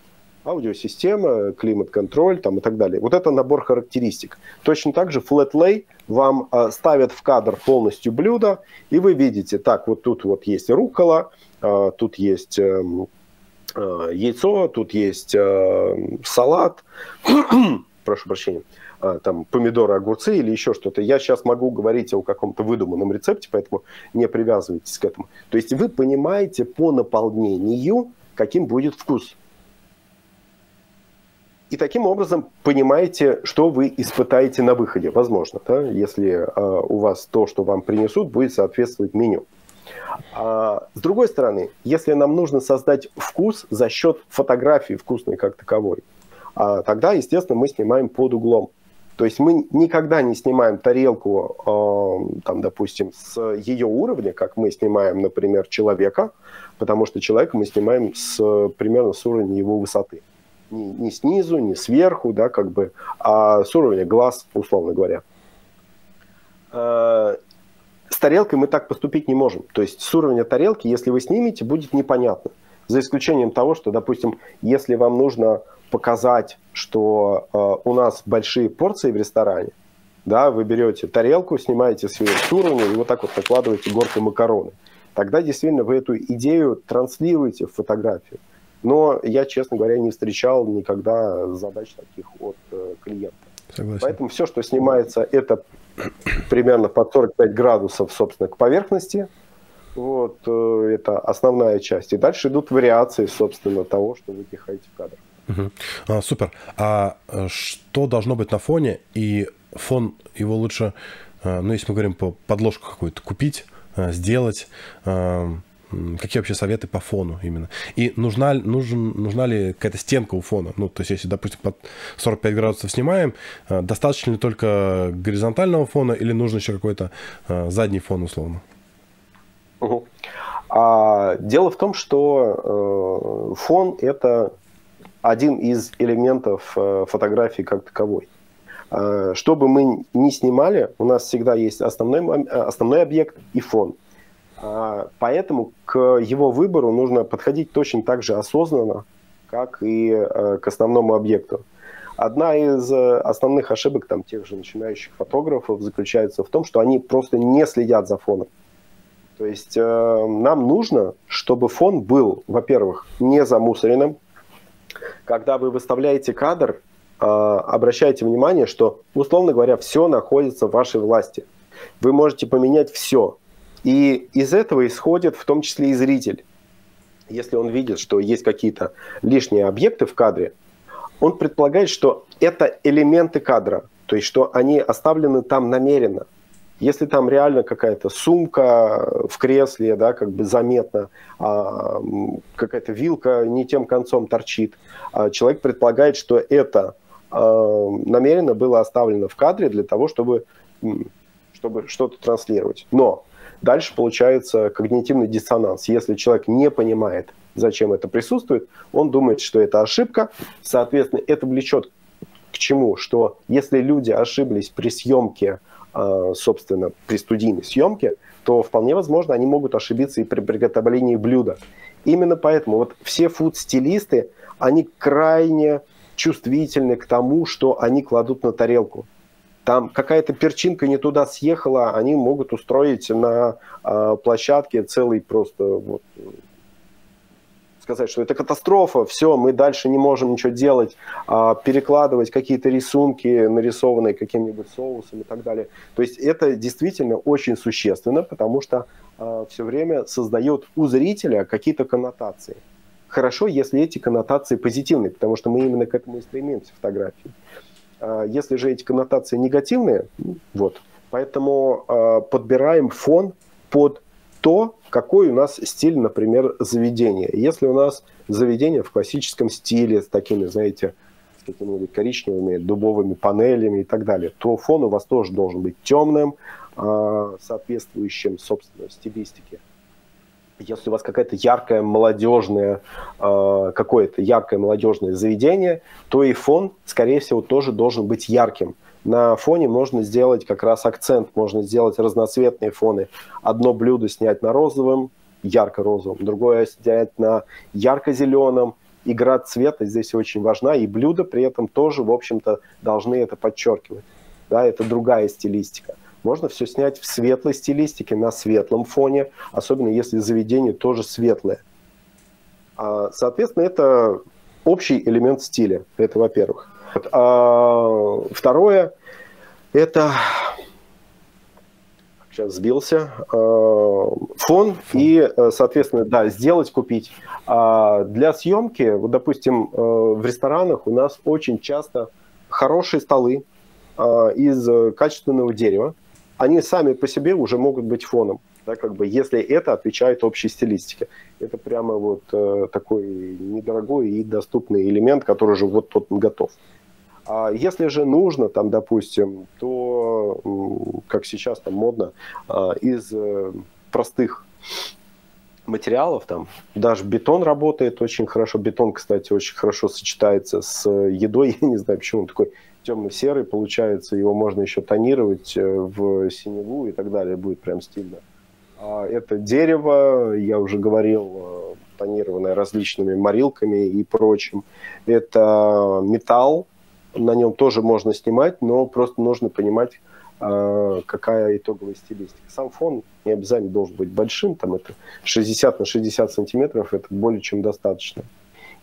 аудиосистема, климат-контроль там, и так далее. Вот это набор характеристик. Точно так же flat lay вам э, ставят в кадр полностью блюдо, и вы видите, так, вот тут вот есть рукола, э, тут есть э, Э, яйцо, тут есть э, салат, [COUGHS] прошу прощения, э, там помидоры, огурцы или еще что-то. Я сейчас могу говорить о каком-то выдуманном рецепте, поэтому не привязывайтесь к этому. То есть вы понимаете по наполнению, каким будет вкус. И таким образом понимаете, что вы испытаете на выходе, возможно, да, если э, у вас то, что вам принесут, будет соответствовать меню. А, с другой стороны, если нам нужно создать вкус за счет фотографии вкусной как таковой, а, тогда, естественно, мы снимаем под углом. То есть мы никогда не снимаем тарелку, э, там, допустим, с ее уровня, как мы снимаем, например, человека, потому что человека мы снимаем с, примерно с уровня его высоты. Не, не снизу, не сверху, да, как бы, а с уровня глаз, условно говоря. Э, с тарелкой мы так поступить не можем. То есть с уровня тарелки, если вы снимете, будет непонятно. За исключением того, что, допустим, если вам нужно показать, что э, у нас большие порции в ресторане, да, вы берете тарелку, снимаете с, с уровня и вот так вот накладываете горку макароны. Тогда действительно вы эту идею транслируете в фотографию. Но я, честно говоря, не встречал никогда задач таких от э, клиента. Согласен. Поэтому все, что снимается, это примерно под 45 градусов, собственно, к поверхности. Вот, э, это основная часть. И дальше идут вариации, собственно, того, что вы пихаете в кадр. Угу. А, супер. А э, что должно быть на фоне? И фон его лучше, ну, если мы говорим по подложку какую-то, купить, сделать, Какие вообще советы по фону именно? И нужна, нужен, нужна ли какая-то стенка у фона? Ну, то есть, если, допустим, под 45 градусов снимаем, э, достаточно ли только горизонтального фона или нужен еще какой-то э, задний фон условно? Угу. А, дело в том, что э, фон – это один из элементов э, фотографии как таковой. Э, что бы мы ни снимали, у нас всегда есть основной, основной объект и фон – а, поэтому к его выбору нужно подходить точно так же осознанно, как и э, к основному объекту. Одна из э, основных ошибок там, тех же начинающих фотографов заключается в том, что они просто не следят за фоном. То есть э, нам нужно, чтобы фон был, во-первых, не замусоренным. Когда вы выставляете кадр, э, обращайте внимание, что, условно говоря, все находится в вашей власти. Вы можете поменять все. И из этого исходит в том числе и зритель. Если он видит, что есть какие-то лишние объекты в кадре, он предполагает, что это элементы кадра, то есть что они оставлены там намеренно. Если там реально какая-то сумка в кресле, да, как бы заметно, а, какая-то вилка не тем концом торчит, а человек предполагает, что это а, намеренно было оставлено в кадре для того, чтобы, чтобы что-то транслировать. Но дальше получается когнитивный диссонанс. Если человек не понимает, зачем это присутствует, он думает, что это ошибка, соответственно, это влечет к чему? Что если люди ошиблись при съемке, а, собственно, при студийной съемке, то вполне возможно они могут ошибиться и при приготовлении блюда. Именно поэтому вот все фуд-стилисты, они крайне чувствительны к тому, что они кладут на тарелку. Там какая-то перчинка не туда съехала, они могут устроить на э, площадке целый просто вот, сказать, что это катастрофа, все, мы дальше не можем ничего делать, а, перекладывать какие-то рисунки, нарисованные каким-нибудь соусом и так далее. То есть это действительно очень существенно, потому что а, все время создает у зрителя какие-то коннотации. Хорошо, если эти коннотации позитивные, потому что мы именно к этому и стремимся фотографии. А, если же эти коннотации негативные, вот, поэтому а, подбираем фон под то, какой у нас стиль, например, заведения. Если у нас заведение в классическом стиле с такими, знаете, с какими-нибудь коричневыми дубовыми панелями и так далее, то фон у вас тоже должен быть темным, а, соответствующим, собственно, стилистике. Если у вас какая-то яркая молодежная, а, какое-то яркое молодежное заведение, то и фон, скорее всего, тоже должен быть ярким на фоне можно сделать как раз акцент, можно сделать разноцветные фоны. Одно блюдо снять на розовом, ярко-розовом, другое снять на ярко-зеленом. Игра цвета здесь очень важна, и блюда при этом тоже, в общем-то, должны это подчеркивать. Да, это другая стилистика. Можно все снять в светлой стилистике, на светлом фоне, особенно если заведение тоже светлое. А, соответственно, это общий элемент стиля. Это во-первых. А, второе, это сейчас сбился а, фон и, соответственно, да, сделать, купить. А для съемки, вот, допустим, э, в ресторанах у нас очень часто хорошие столы а, из качественного дерева. Они сами по себе уже могут быть фоном, да, как бы, если это отвечает общей стилистике. Это прямо вот э, такой недорогой и доступный элемент, который уже вот тот готов. А если же нужно, там, допустим, то, как сейчас там модно, а, из э, простых материалов, там даже бетон работает очень хорошо. Бетон, кстати, очень хорошо сочетается с едой. [LAUGHS] Я не знаю, почему он такой темно-серый получается. Его можно еще тонировать э, в синеву и так далее. Будет прям стильно. А это дерево, я уже говорил, э, тонированное различными морилками и прочим. Это металл, на нем тоже можно снимать, но просто нужно понимать, а, какая итоговая стилистика. Сам фон не обязательно должен быть большим, там это 60 на 60 сантиметров, это более чем достаточно.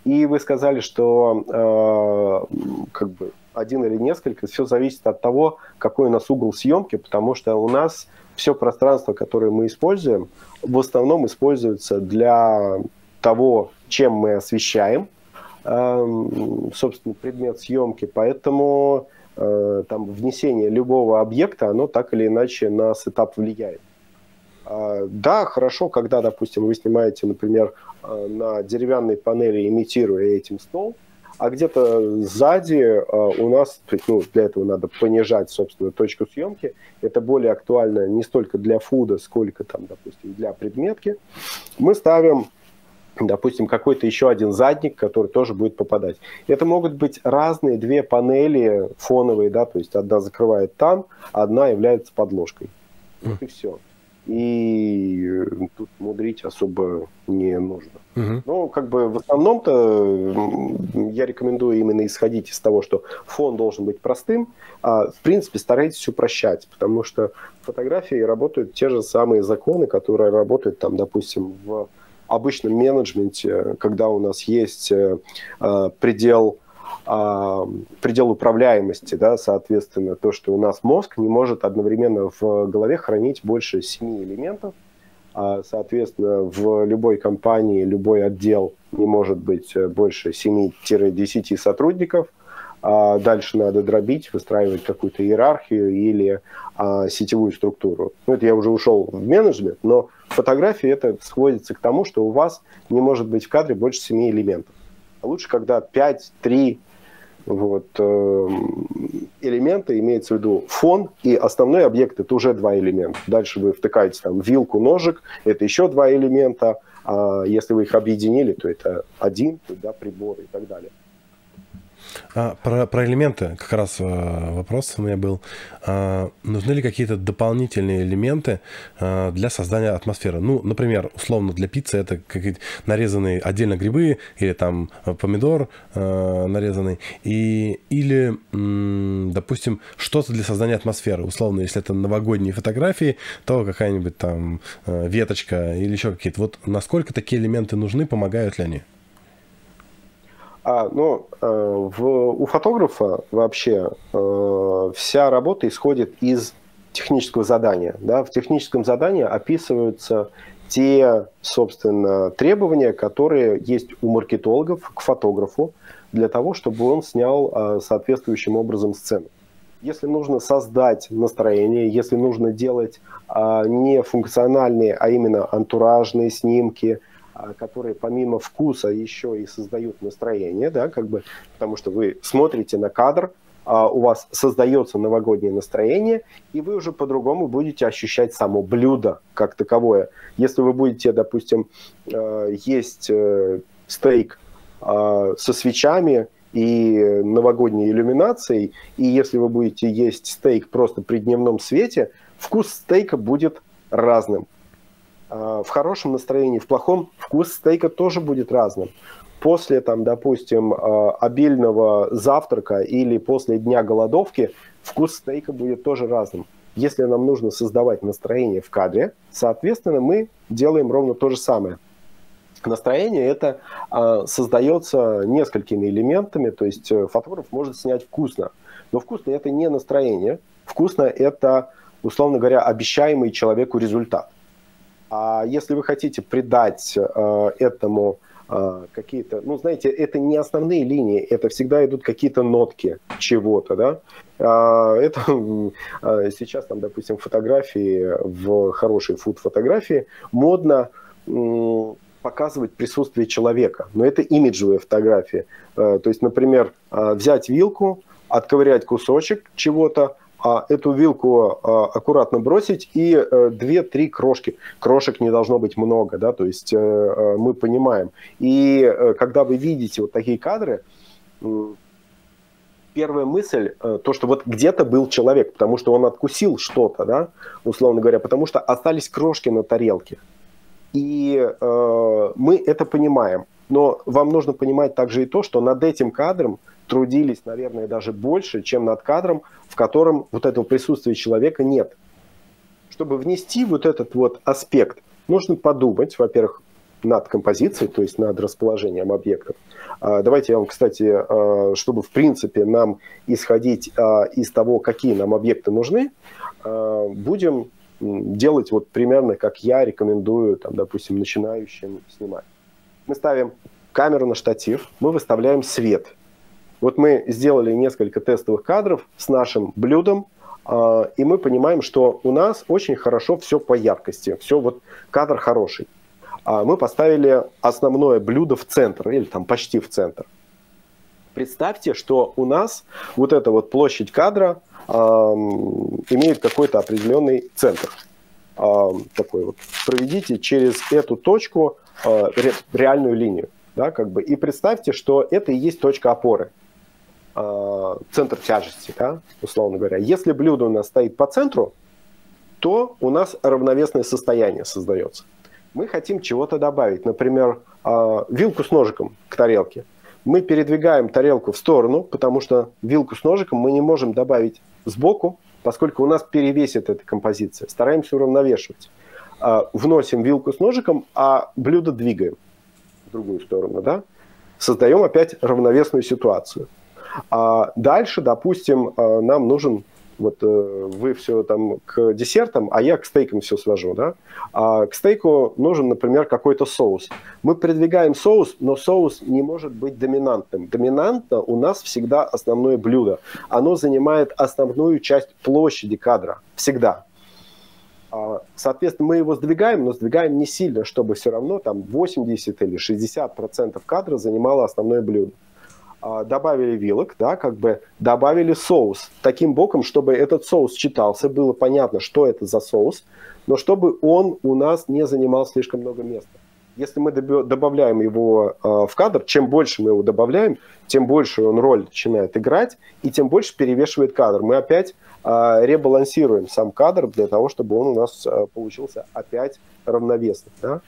И вы сказали, что э, как бы один или несколько, все зависит от того, какой у нас угол съемки, потому что у нас все пространство, которое мы используем, в основном используется для того, чем мы освещаем, собственно, предмет съемки, поэтому э, там внесение любого объекта, оно так или иначе на сетап влияет. А, да, хорошо, когда, допустим, вы снимаете, например, э, на деревянной панели, имитируя этим стол, а где-то сзади э, у нас, ну, для этого надо понижать, собственно, точку съемки. Это более актуально не столько для фуда, сколько там, допустим, для предметки. Мы ставим допустим, какой-то еще один задник, который тоже будет попадать. Это могут быть разные две панели фоновые, да, то есть одна закрывает там, одна является подложкой. Вот и все. И э, тут мудрить особо не нужно. Угу. Ну, как бы в основном-то я рекомендую именно исходить из того, что фон должен быть простым, а в принципе старайтесь упрощать, потому что в фотографии работают те же самые законы, которые работают там, допустим, в обычном менеджменте, когда у нас есть э, э, предел а, предел управляемости, да, соответственно, то, что у нас мозг не может одновременно в голове хранить больше семи элементов, а, соответственно, в любой компании, любой отдел не может быть больше 7-10 сотрудников, а дальше надо дробить, выстраивать какую-то иерархию или сетевую структуру. Ну, это я уже ушел в менеджмент, но фотографии это сводится к тому, что у вас не может быть в кадре больше 7 элементов. А лучше, когда 5, 3, вот, э, элемента имеется в виду фон и основной объект это уже два элемента. Дальше вы втыкаете там вилку, ножик, это еще два элемента. А если вы их объединили, то это один, да, прибор и так далее. А, про, про элементы как раз а, вопрос у меня был. А, нужны ли какие-то дополнительные элементы а, для создания атмосферы? Ну, например, условно для пиццы это какие-то нарезанные отдельно грибы или там помидор а, нарезанный. И, или, допустим, что-то для создания атмосферы. Условно, если это новогодние фотографии, то какая-нибудь там веточка или еще какие-то. Вот насколько такие элементы нужны, помогают ли они? А, ну, э, в, у фотографа вообще э, вся работа исходит из технического задания. Да? В техническом задании описываются те, собственно, требования, которые есть у маркетологов к фотографу для того, чтобы он снял э, соответствующим образом сцену. Если нужно создать настроение, если нужно делать не функциональные, а именно антуражные снимки – которые помимо вкуса еще и создают настроение, да, как бы, потому что вы смотрите на кадр, а у вас создается новогоднее настроение, и вы уже по-другому будете ощущать само блюдо как таковое. Если вы будете, допустим, э, есть э, стейк э, со свечами и новогодней иллюминацией, и если вы будете есть стейк просто при дневном свете, вкус стейка будет разным. А, в хорошем настроении, в плохом вкус стейка тоже будет разным. После, там, допустим, а, обильного завтрака или после дня голодовки вкус стейка будет тоже разным. Если нам нужно создавать настроение в кадре, соответственно, мы делаем ровно то же самое. Настроение это э, создается несколькими элементами, то есть э, фотограф может снять вкусно, но вкусно это не настроение, вкусно это, условно говоря, обещаемый человеку результат. А если вы хотите придать э, этому э, какие-то, ну, знаете, это не основные линии, это всегда идут какие-то нотки чего-то, да. А, это [LAUGHS] э, сейчас там, допустим, фотографии, в хорошей фуд-фотографии модно показывать присутствие человека, но это имиджевые фотографии. То есть, например, взять вилку, отковырять кусочек чего-то, эту вилку а, аккуратно бросить и э, две-три крошки. Крошек не должно быть много, да, то есть э, э, мы понимаем. И когда вы видите вот такие кадры, первая мысль, то, что вот где-то был человек, потому что он откусил что-то, да, условно говоря, потому что остались крошки на тарелке. И э, мы это понимаем. Но вам нужно понимать также и то, что над этим кадром трудились, наверное, даже больше, чем над кадром, в котором вот этого присутствия человека нет. Чтобы внести вот этот вот аспект, нужно подумать, во-первых, над композицией, то есть над расположением объектов. А, давайте я вам, кстати, а, чтобы в принципе нам исходить а, из того, какие нам объекты нужны, будем делать вот примерно, как я рекомендую, там, допустим, начинающим снимать. Мы ставим камеру на штатив, мы выставляем свет – вот мы сделали несколько тестовых кадров с нашим блюдом, а, и мы понимаем, что у нас очень хорошо все по яркости, все вот кадр хороший. А мы поставили основное блюдо в центр, или там почти в центр. Представьте, что у нас вот эта вот площадь кадра э, имеет какой-то определенный центр. Такой вот. Проведите через эту точку э, ре, реальную линию. Да, как бы, и представьте, что это и есть точка опоры. Э, центр тяжести, да, условно говоря. Если блюдо у нас стоит по центру, то у нас равновесное состояние создается. Мы хотим чего-то добавить, например, а, вилку с ножиком к тарелке. Мы передвигаем тарелку в сторону, потому что вилку с ножиком мы не можем добавить сбоку, поскольку у нас перевесит эта композиция. Стараемся уравновешивать. А, вносим вилку с ножиком, а блюдо двигаем в другую сторону. Да? Создаем опять равновесную ситуацию. А дальше, допустим, нам нужен вот э, вы все там к десертам, а я к стейкам все свожу, да? А к стейку нужен, например, какой-то соус. Мы продвигаем соус, но соус не может быть доминантным. Доминантно у нас всегда основное блюдо. Оно занимает основную часть площади кадра. Всегда. А, соответственно, мы его сдвигаем, но сдвигаем не сильно, чтобы все равно там 80 или 60 процентов кадра занимало основное блюдо. А, добавили вилок, да, как бы добавили соус таким боком, чтобы этот соус читался, было понятно, что это за соус, но чтобы он у нас не занимал слишком много места. Если мы добавляем его э, в кадр, чем больше мы его добавляем, тем больше он роль начинает играть, и тем больше перевешивает кадр. Мы опять ребалансируем сам кадр для того, чтобы он у нас э, получился опять равновесный. Да?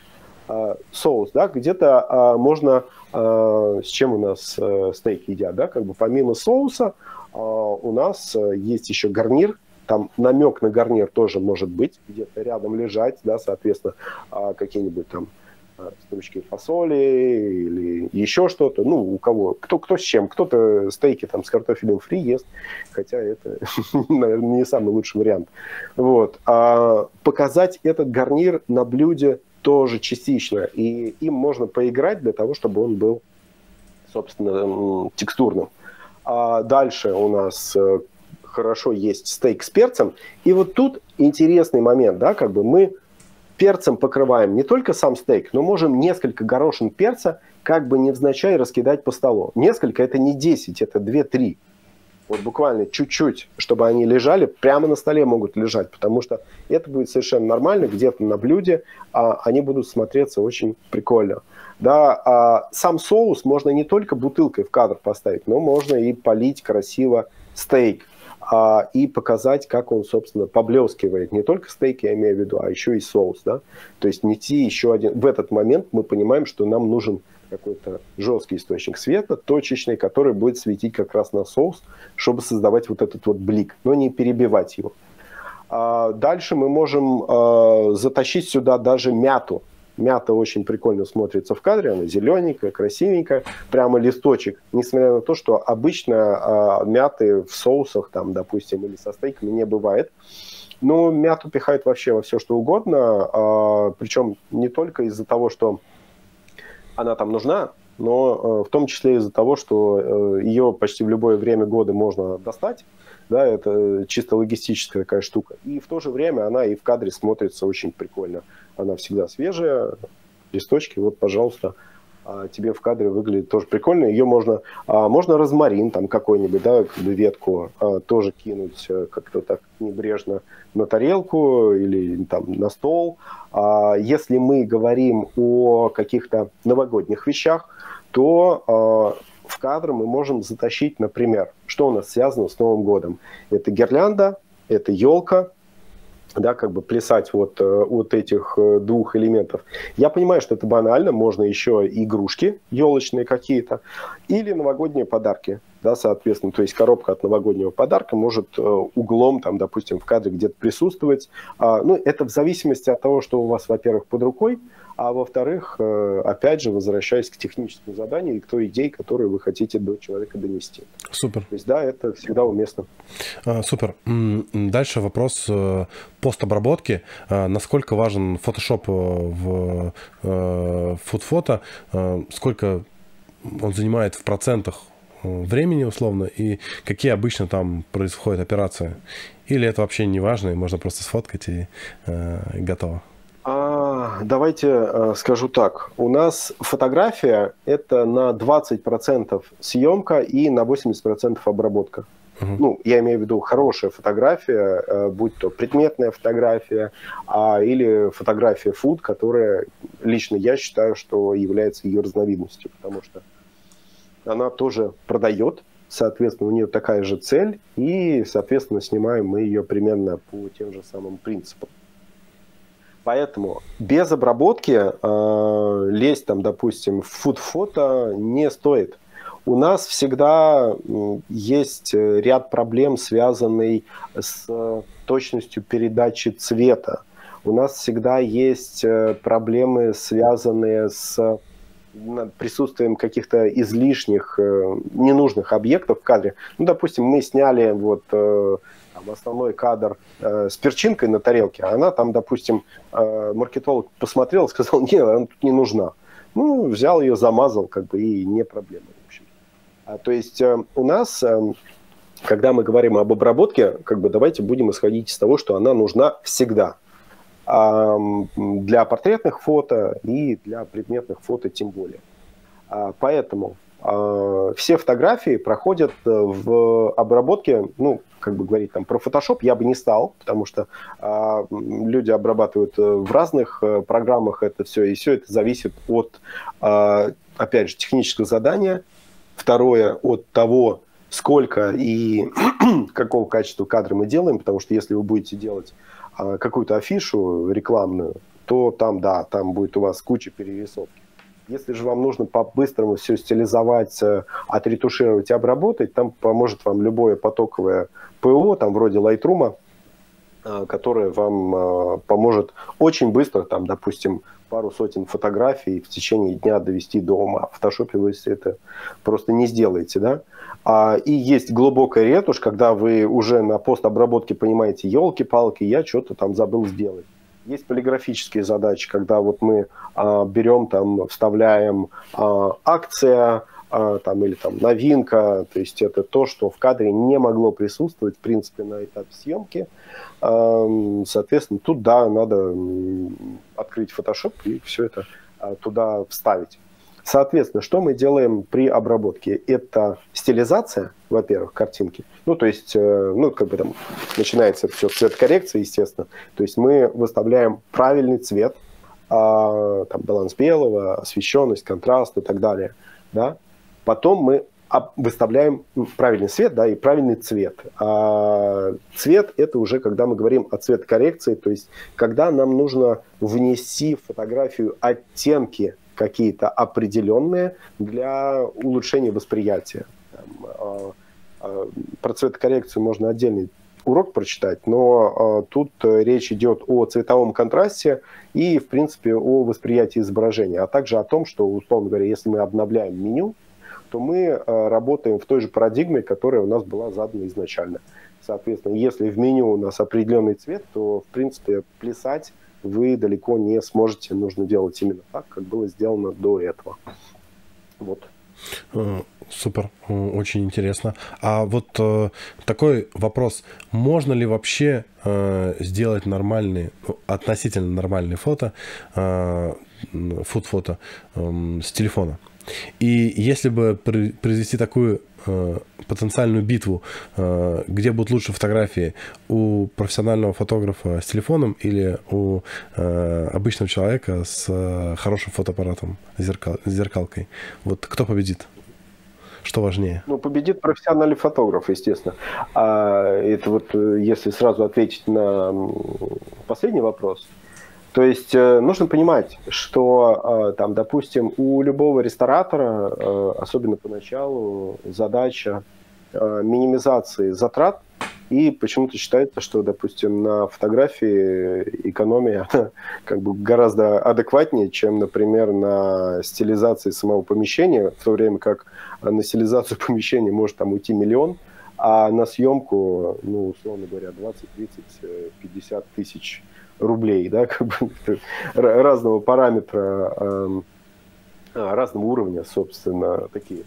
Э, соус, да, где-то можно а, с чем у нас э, стейки едят, да, как бы помимо соуса а, у нас э, есть еще гарнир, там намек на гарнир тоже может быть, где-то рядом лежать, да, соответственно, а, какие-нибудь там стручки фасоли или еще что-то, ну, у кого, кто, кто с чем, кто-то стейки там с картофелем фри ест, хотя это, [LAUGHS] наверное, не самый лучший вариант. Вот. А показать этот гарнир на блюде тоже частично. И им можно поиграть для того, чтобы он был, собственно, текстурным. А дальше у нас э, хорошо есть стейк с перцем. И вот тут интересный момент, да, как бы мы перцем покрываем не только сам стейк, но можем несколько горошин перца как бы невзначай раскидать по столу. Несколько – это не 10, это 2-3 вот буквально чуть-чуть, чтобы они лежали, прямо на столе могут лежать, потому что это будет совершенно нормально, где-то на блюде а, они будут смотреться очень прикольно. Да, а сам соус можно не только бутылкой в кадр поставить, но можно и полить красиво стейк а, и показать, как он, собственно, поблескивает. Не только стейк, я имею в виду, а еще и соус. Да? То есть нести еще один... В этот момент мы понимаем, что нам нужен какой-то жесткий источник света, точечный, который будет светить как раз на соус, чтобы создавать вот этот вот блик, но не перебивать его. А дальше мы можем а, затащить сюда даже мяту. Мята очень прикольно смотрится в кадре, она зелененькая, красивенькая, прямо листочек. Несмотря на то, что обычно а, мяты в соусах, там, допустим, или со стейками не бывает. Но мяту пихают вообще во все, что угодно, а, причем не только из-за того, что она там нужна, но э, в том числе из-за того, что э, ее почти в любое время года можно достать, да, это чисто логистическая такая штука. И в то же время она и в кадре смотрится очень прикольно. Она всегда свежая, листочки, вот, пожалуйста, а тебе в кадре выглядит тоже прикольно. Ее можно, а, можно розмарин там какой-нибудь, да, ветку а, тоже кинуть э, как-то так небрежно на тарелку или там на стол. Если мы говорим о каких-то новогодних вещах, то в кадр мы можем затащить, например, что у нас связано с Новым годом. Это гирлянда, это елка, да, как бы плясать вот э, от этих э, двух элементов. Я понимаю, что это банально, можно еще игрушки елочные какие-то или новогодние подарки, да, соответственно, то есть коробка от новогоднего подарка может э, углом, там, допустим, в кадре где-то присутствовать. А, ну, это в зависимости от того, что у вас, во-первых, под рукой, а во-вторых, э, опять же, возвращаясь к техническому заданию и к той идее, которую вы хотите до человека донести. Супер. То есть, да, это всегда уместно. А, супер. Дальше вопрос э, постобработки. А, насколько важен Photoshop в фудфото? Сколько он занимает в процентах времени условно и какие обычно там происходят операции? Или это вообще не важно, и можно просто сфоткать и э, готово? А, давайте а, скажу так. У нас фотография – это на 20% съемка и на 80% обработка. Uh-huh. Ну, я имею в виду хорошая фотография, э, будь то предметная фотография а, или фотография food, которая лично я считаю, что является ее разновидностью, потому что она тоже продает, соответственно, у нее такая же цель, и, соответственно, снимаем мы ее примерно по тем же самым принципам. Поэтому без обработки э, лезть там, допустим, в фуд-фото не стоит. У нас всегда есть ряд проблем, связанный с точностью передачи цвета. У нас всегда есть э, проблемы, связанные с присутствием каких-то излишних, э, ненужных объектов в кадре. Ну, допустим, мы сняли вот э, там, основной кадр э, с перчинкой на тарелке, а она там, допустим, э, маркетолог посмотрел, сказал, [LAUGHS] нет, она тут не нужна. Ну, взял ее, замазал, как бы, и не проблема, в общем. А, то есть э, у нас, э, когда мы говорим об обработке, как бы давайте будем исходить из того, что она нужна всегда. А, для портретных фото и для предметных фото тем более. А, поэтому а, все фотографии проходят э, в обработке, ну, как бы говорить там про Photoshop я бы не стал, потому что э, люди обрабатывают э, в разных э, программах это все, и все это зависит от, опять же, технического задания. Второе, от того, сколько и [CLEARS THROAT] какого качества кадра мы делаем, потому что если вы будете делать какую-то афишу рекламную, то там, да, там будет у вас куча перерисовки. Если же вам нужно по-быстрому все стилизовать, э, отретушировать и обработать, там поможет вам любое потоковое ПО, там вроде Lightroom, э, которое вам э, поможет очень быстро, там, допустим, пару сотен фотографий в течение дня довести до ума. В фотошопе вы это просто не сделаете, да? А, и есть глубокая ретушь, когда вы уже на постобработке понимаете, елки-палки, я что-то там забыл сделать. Есть полиграфические задачи, когда вот мы а, берем, там, вставляем а, акция, там, или там новинка, то есть это то, что в кадре не могло присутствовать, в принципе, на этапе съемки. Соответственно, тут, да, надо открыть Photoshop и все это туда вставить. Соответственно, что мы делаем при обработке? Это стилизация, во-первых, картинки. Ну, то есть, э, ну, как бы там начинается все цветокоррекция, естественно. То есть мы выставляем правильный цвет, а, там, баланс белого, освещенность, контраст и так далее. Да? Потом мы выставляем правильный цвет, да, и правильный цвет. А цвет это уже когда мы говорим о цветокоррекции, то есть когда нам нужно внести в фотографию оттенки какие-то определенные для улучшения восприятия. А, а, про цветокоррекцию можно отдельный урок прочитать, но а, тут речь идет о цветовом контрасте и, в принципе, о восприятии изображения, а также о том, что, условно говоря, если мы обновляем меню, то мы работаем в той же парадигме, которая у нас была задана изначально. Соответственно, если в меню у нас определенный цвет, то, в принципе, плясать вы далеко не сможете. Нужно делать именно так, как было сделано до этого. Вот. Э, супер, э, очень интересно. А вот э, такой вопрос: можно ли вообще э, сделать нормальные, относительно нормальные фото, э, фуд-фото э, с телефона? И если бы произвести такую Э, потенциальную битву, э, где будут лучше фотографии у профессионального фотографа с телефоном или у э, обычного человека с хорошим фотоаппаратом, зеркал, с зеркалкой. Вот кто победит? Что важнее? Ну, победит профессиональный фотограф, естественно. А это вот, если сразу ответить на последний вопрос, то есть э, нужно понимать, что э, там, допустим, у любого ресторатора, э, особенно поначалу, задача минимизации затрат, и почему-то считается, что, допустим, на фотографии экономия [LAUGHS] как бы гораздо адекватнее, чем, например, на стилизации самого помещения, в то время как на стилизацию [LAUGHS] помещения может там уйти миллион, а на съемку, ну, условно говоря, 20, 30, 50 тысяч рублей, да, [LAUGHS] как бы разного параметра, эм, а, разного уровня, собственно, такие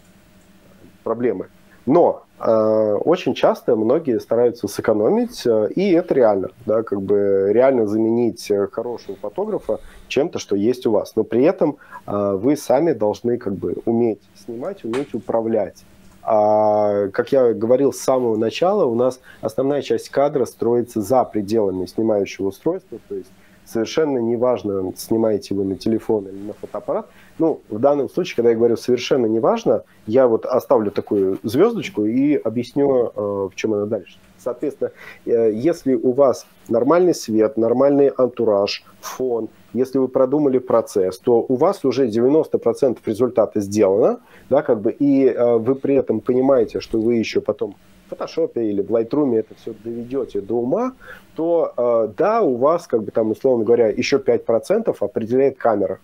проблемы. Но э, очень часто многие стараются сэкономить, э, и это реально, да, как бы реально заменить хорошего фотографа чем-то, что есть у вас. Но при этом э, вы сами должны как бы уметь снимать, уметь управлять. А, как я говорил с самого начала, у нас основная часть кадра строится за пределами снимающего устройства, то есть Совершенно неважно, снимаете вы на телефон или на фотоаппарат. Ну, в данном случае, когда я говорю совершенно неважно, я вот оставлю такую звездочку и объясню, э, в чем она дальше. Соответственно, э, если у вас нормальный свет, нормальный антураж, фон, если вы продумали процесс, то у вас уже 90% результата сделано, да, как бы, и э, вы при этом понимаете, что вы еще потом в Photoshop или в Lightroom это все доведете до ума, то э, да, у вас, как бы там, условно говоря, еще 5% определяет камера.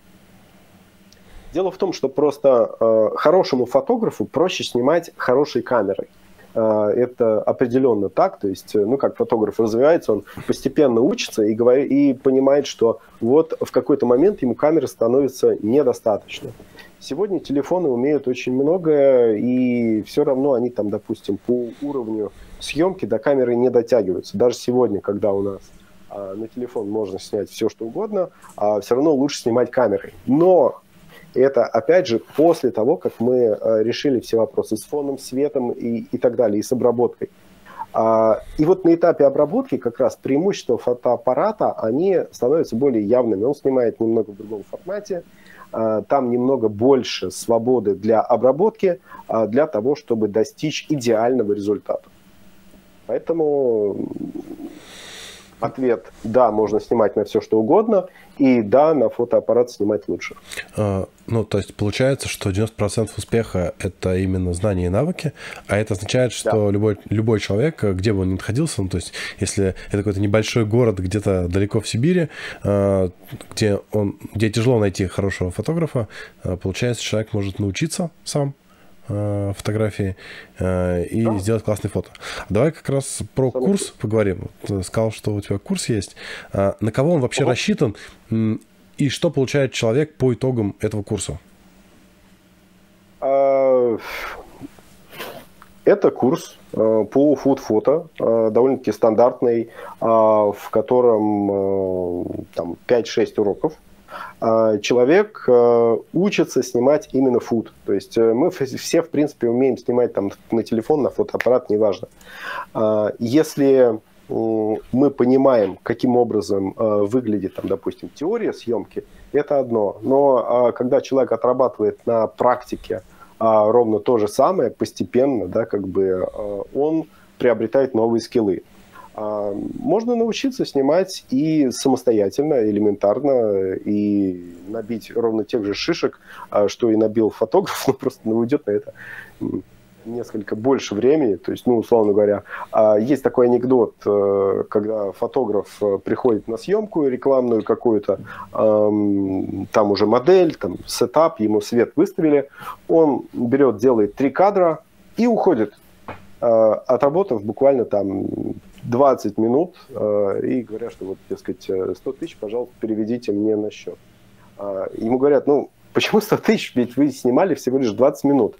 Дело в том, что просто э, хорошему фотографу проще снимать хорошей камерой. Э, это определенно так, то есть, ну, как фотограф развивается, он постепенно учится и, говорит, и понимает, что вот в какой-то момент ему камеры становится недостаточно. Сегодня телефоны умеют очень многое, и все равно они там, допустим, по уровню съемки до камеры не дотягиваются. Даже сегодня, когда у нас а, на телефон можно снять все, что угодно, а все равно лучше снимать камерой. Но это, опять же, после того, как мы а, решили все вопросы с фоном, светом и, и так далее, и с обработкой. А, и вот на этапе обработки как раз преимущества фотоаппарата, они становятся более явными. Он снимает немного в другом формате, а, там немного больше свободы для обработки, а, для того, чтобы достичь идеального результата. Поэтому ответ – да, можно снимать на все, что угодно, и да, на фотоаппарат снимать лучше. А, ну, то есть получается, что 90% успеха – это именно знания и навыки, а это означает, что да. любой, любой человек, где бы он ни находился, ну, то есть если это какой-то небольшой город где-то далеко в Сибири, а, где, он, где тяжело найти хорошего фотографа, а, получается, человек может научиться сам Э, фотографии э, и да. сделать классные фото. Давай как раз про Самый курс поговорим. Ты сказал, что у тебя курс есть. А на кого он вообще Ого. рассчитан и что получает человек по итогам этого курса? А, это курс э, по фуд-фото, довольно-таки стандартный, а, в котором там 5-6 уроков человек э, учится снимать именно фуд. То есть э, мы все, в принципе, умеем снимать там на телефон, на фотоаппарат, неважно. А, если мы понимаем, каким образом э, выглядит, там, допустим, теория съемки, это одно. Но а, когда человек отрабатывает на практике ровно то же самое, постепенно, да, как бы он приобретает новые скиллы. А, можно научиться снимать и самостоятельно, элементарно, и набить ровно тех же шишек, а, что и набил фотограф, [LAUGHS] но просто уйдет на это несколько больше времени. То есть, ну, условно говоря, а, есть такой анекдот, э, когда фотограф э, приходит на съемку рекламную какую-то, там уже модель, там сетап, ему свет выставили, он берет, делает три кадра и уходит, отработав буквально там 20 минут э, и говорят, что вот, дескать, 100 э, тысяч, пожалуйста, переведите мне на счет. Э, ему говорят, ну, почему 100 тысяч, ведь вы снимали всего лишь 20 минут.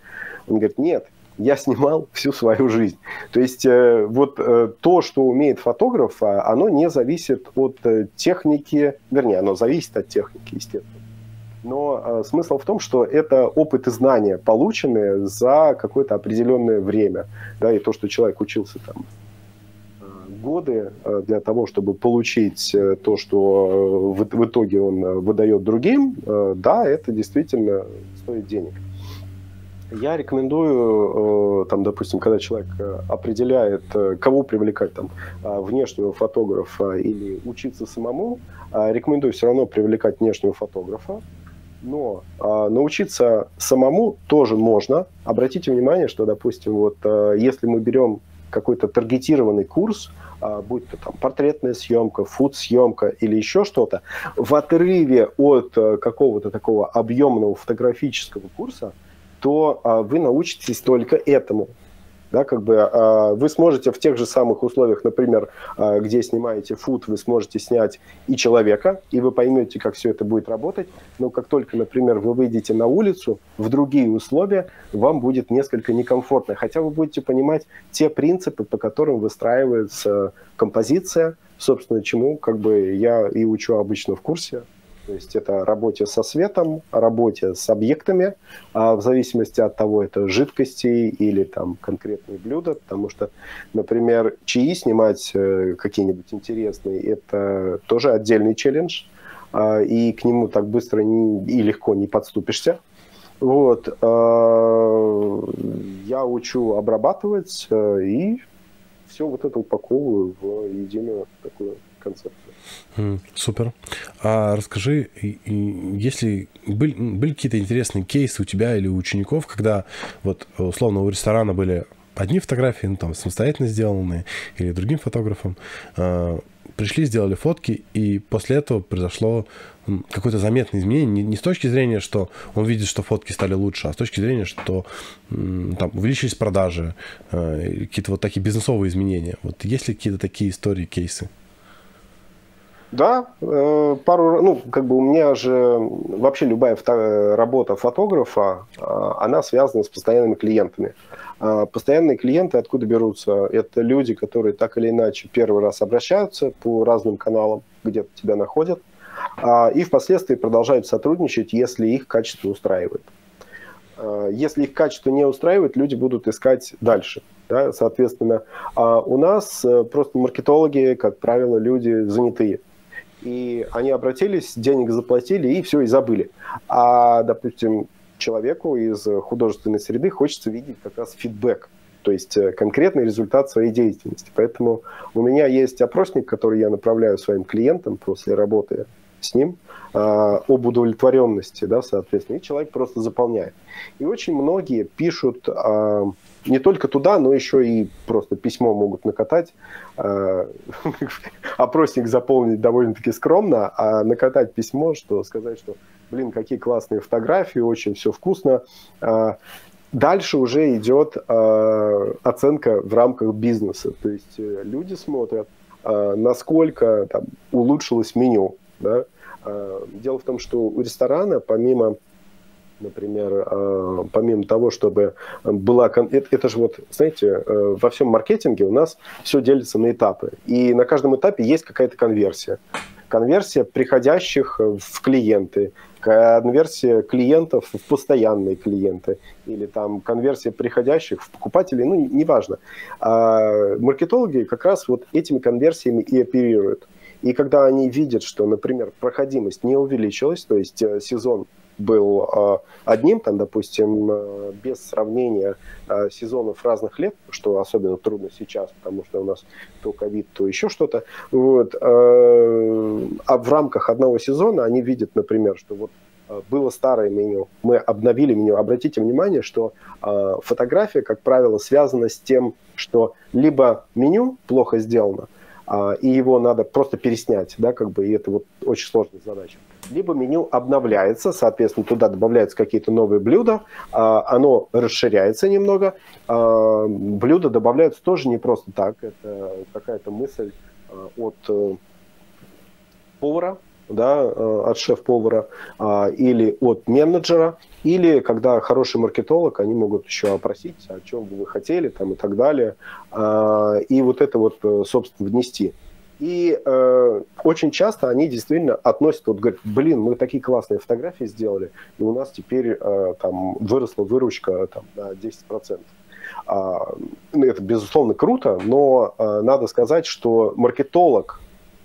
Он говорит, нет, я снимал всю свою жизнь. То есть вот то, что умеет фотограф, а, оно не зависит от техники, вернее, оно зависит от техники, естественно. Но смысл в том, что это опыт и знания, полученные за какое-то определенное время. Да, и то, что человек учился там годы э, для того, чтобы получить э, то, что э, в итоге он выдает другим, да, это действительно стоит денег. Я рекомендую, там, допустим, когда человек определяет, кого привлекать, там, внешнего фотографа или учиться самому, рекомендую все равно привлекать внешнего фотографа, но научиться самому тоже можно. Обратите внимание, что, допустим, вот если мы берем какой-то таргетированный курс, будь то там портретная съемка, фуд-съемка или еще что-то, в отрыве от э, какого-то такого объемного фотографического курса, то а, вы научитесь только этому. Да, как бы э, вы сможете в тех же самых условиях, например, э, где снимаете фуд, вы сможете снять и человека, и вы поймете, как все это будет работать. Но как только, например, вы выйдете на улицу в другие условия, вам будет несколько некомфортно. Хотя вы будете понимать те принципы, по которым выстраивается композиция, собственно, чему как бы я и учу обычно в курсе. То есть это работе со светом, работе с объектами, а в зависимости от того, это жидкости или там конкретные блюда, потому что, например, чаи снимать э, какие-нибудь интересные, это тоже отдельный челлендж, а, и к нему так быстро и легко не подступишься. Вот. А, я учу обрабатывать э, и все вот это упаковываю в единую такую концепцию. Супер. А расскажи, если были, были какие-то интересные кейсы у тебя или у учеников, когда вот условно у ресторана были одни фотографии, ну там самостоятельно сделанные, или другим фотографом, э, пришли, сделали фотки, и после этого произошло какое-то заметное изменение, не, не с точки зрения, что он видит, что фотки стали лучше, а с точки зрения, что там увеличились продажи, э, какие-то вот такие бизнесовые изменения. Вот есть ли какие-то такие истории, кейсы? Да, э, пару, ну, как бы у меня же вообще любая работа фотографа, а, она связана с постоянными клиентами. А постоянные клиенты откуда берутся? Это люди, которые так или иначе первый раз обращаются по разным каналам, где-то тебя находят, а, и впоследствии продолжают сотрудничать, если их качество устраивает. Если их качество не устраивает, люди будут искать дальше. Да? Соответственно, у нас э, просто маркетологи, как правило, люди занятые и они обратились, денег заплатили, и все, и забыли. А, допустим, человеку из художественной среды хочется видеть как раз фидбэк, то есть э, конкретный результат своей деятельности. Поэтому у меня есть опросник, который я направляю своим клиентам после работы с ним а, об удовлетворенности, да, соответственно, и человек просто заполняет. И очень многие пишут а, не только туда, но еще и просто письмо могут накатать. А, [LAUGHS] опросник заполнить довольно-таки скромно, а накатать письмо, что сказать, что, блин, какие классные фотографии, очень все вкусно. А, дальше уже идет э, оценка в рамках бизнеса. То есть э, люди смотрят, э, насколько там, улучшилось меню. Да? Э, дело в том, что у ресторана, помимо например, э, помимо того, чтобы была... Это, же вот, знаете, э, во всем маркетинге у нас все делится на этапы. И на каждом этапе есть какая-то конверсия. Конверсия приходящих в клиенты, конверсия клиентов в постоянные клиенты или там конверсия приходящих в покупателей, ну, неважно. А маркетологи как раз вот этими конверсиями и оперируют. И когда они видят, что, например, проходимость не увеличилась, то есть э, сезон был э, одним, там, допустим, э, без сравнения сезонов разных лет, что особенно трудно сейчас, потому что у нас то ковид, то еще что-то. Вот. А в рамках одного сезона они видят, например, что вот было старое меню, мы обновили меню. Обратите внимание, что фотография, как правило, связана с тем, что либо меню плохо сделано, а, и его надо просто переснять, да, как бы, и это вот очень сложная задача. Либо меню обновляется, соответственно, туда добавляются какие-то новые блюда, а, оно расширяется немного, а, блюда добавляются тоже не просто так, это какая-то мысль от э, повара, да, э, от шеф-повара а, или от менеджера, или когда хороший маркетолог, они могут еще опросить, о чем бы вы хотели там, и так далее, а, и вот это вот, э, собственно, внести. И э, очень часто они действительно относят, вот говорят, блин, мы такие классные фотографии сделали, и у нас теперь э, там выросла выручка там, на 10%. А, ну, это, безусловно, круто, но э, надо сказать, что маркетолог,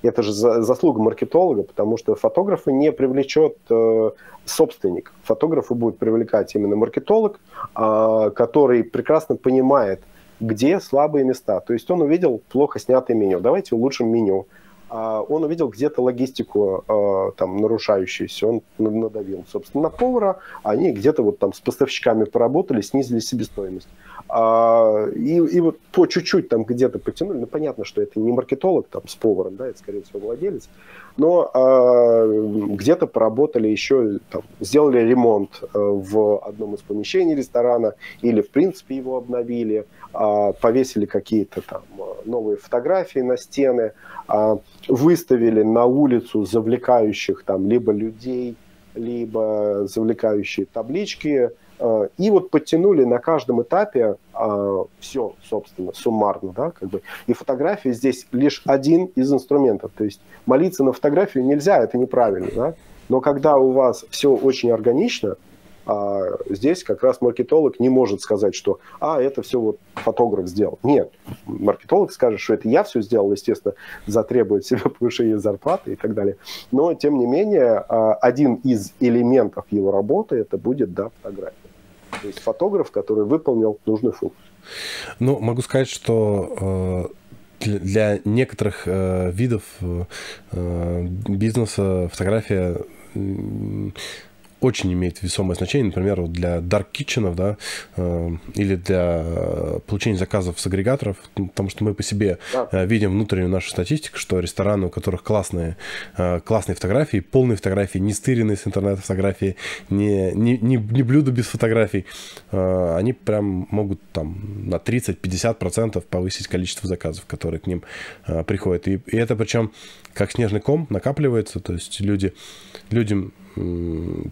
это же заслуга маркетолога, потому что фотографа не привлечет э, собственник. Фотографа будет привлекать именно маркетолог, э, который прекрасно понимает, где слабые места. То есть он увидел плохо снятое меню. Давайте улучшим меню. А он увидел где-то логистику э, там нарушающуюся, он надавил, собственно, на повара, они где-то вот там с поставщиками поработали, снизили себестоимость. А, и, и вот по чуть-чуть там где-то потянули. Ну, понятно, что это не маркетолог там с поваром, да, это, скорее всего, владелец. Но а, где-то поработали еще, там, сделали ремонт а, в одном из помещений ресторана или, в принципе, его обновили, а, повесили какие-то там новые фотографии на стены, а, выставили на улицу завлекающих там либо людей, либо завлекающие таблички, Э, и вот подтянули на каждом этапе э, все, собственно, суммарно, да, как бы. И фотография здесь лишь один из инструментов. То есть молиться на фотографию нельзя, это неправильно, да. Но когда у вас все очень органично, а здесь как раз маркетолог не может сказать, что а, это все вот фотограф сделал. Нет, маркетолог скажет, что это я все сделал, естественно, затребует себе повышение зарплаты и так далее. Но, тем не менее, а, один из элементов его работы это будет, да, фотография. То есть фотограф, который выполнил нужную функцию. Ну, могу сказать, что э, для некоторых э, видов э, бизнеса фотография очень имеет весомое значение, например, вот для dark kitchen, да, э, или для получения заказов с агрегаторов, потому что мы по себе э, видим внутреннюю нашу статистику, что рестораны, у которых классные, э, классные фотографии, полные фотографии, не стыренные с интернета фотографии, не, не, не, не блюда без фотографий, э, они прям могут там на 30-50% повысить количество заказов, которые к ним э, приходят. И, и это причем как снежный ком накапливается, то есть люди, людям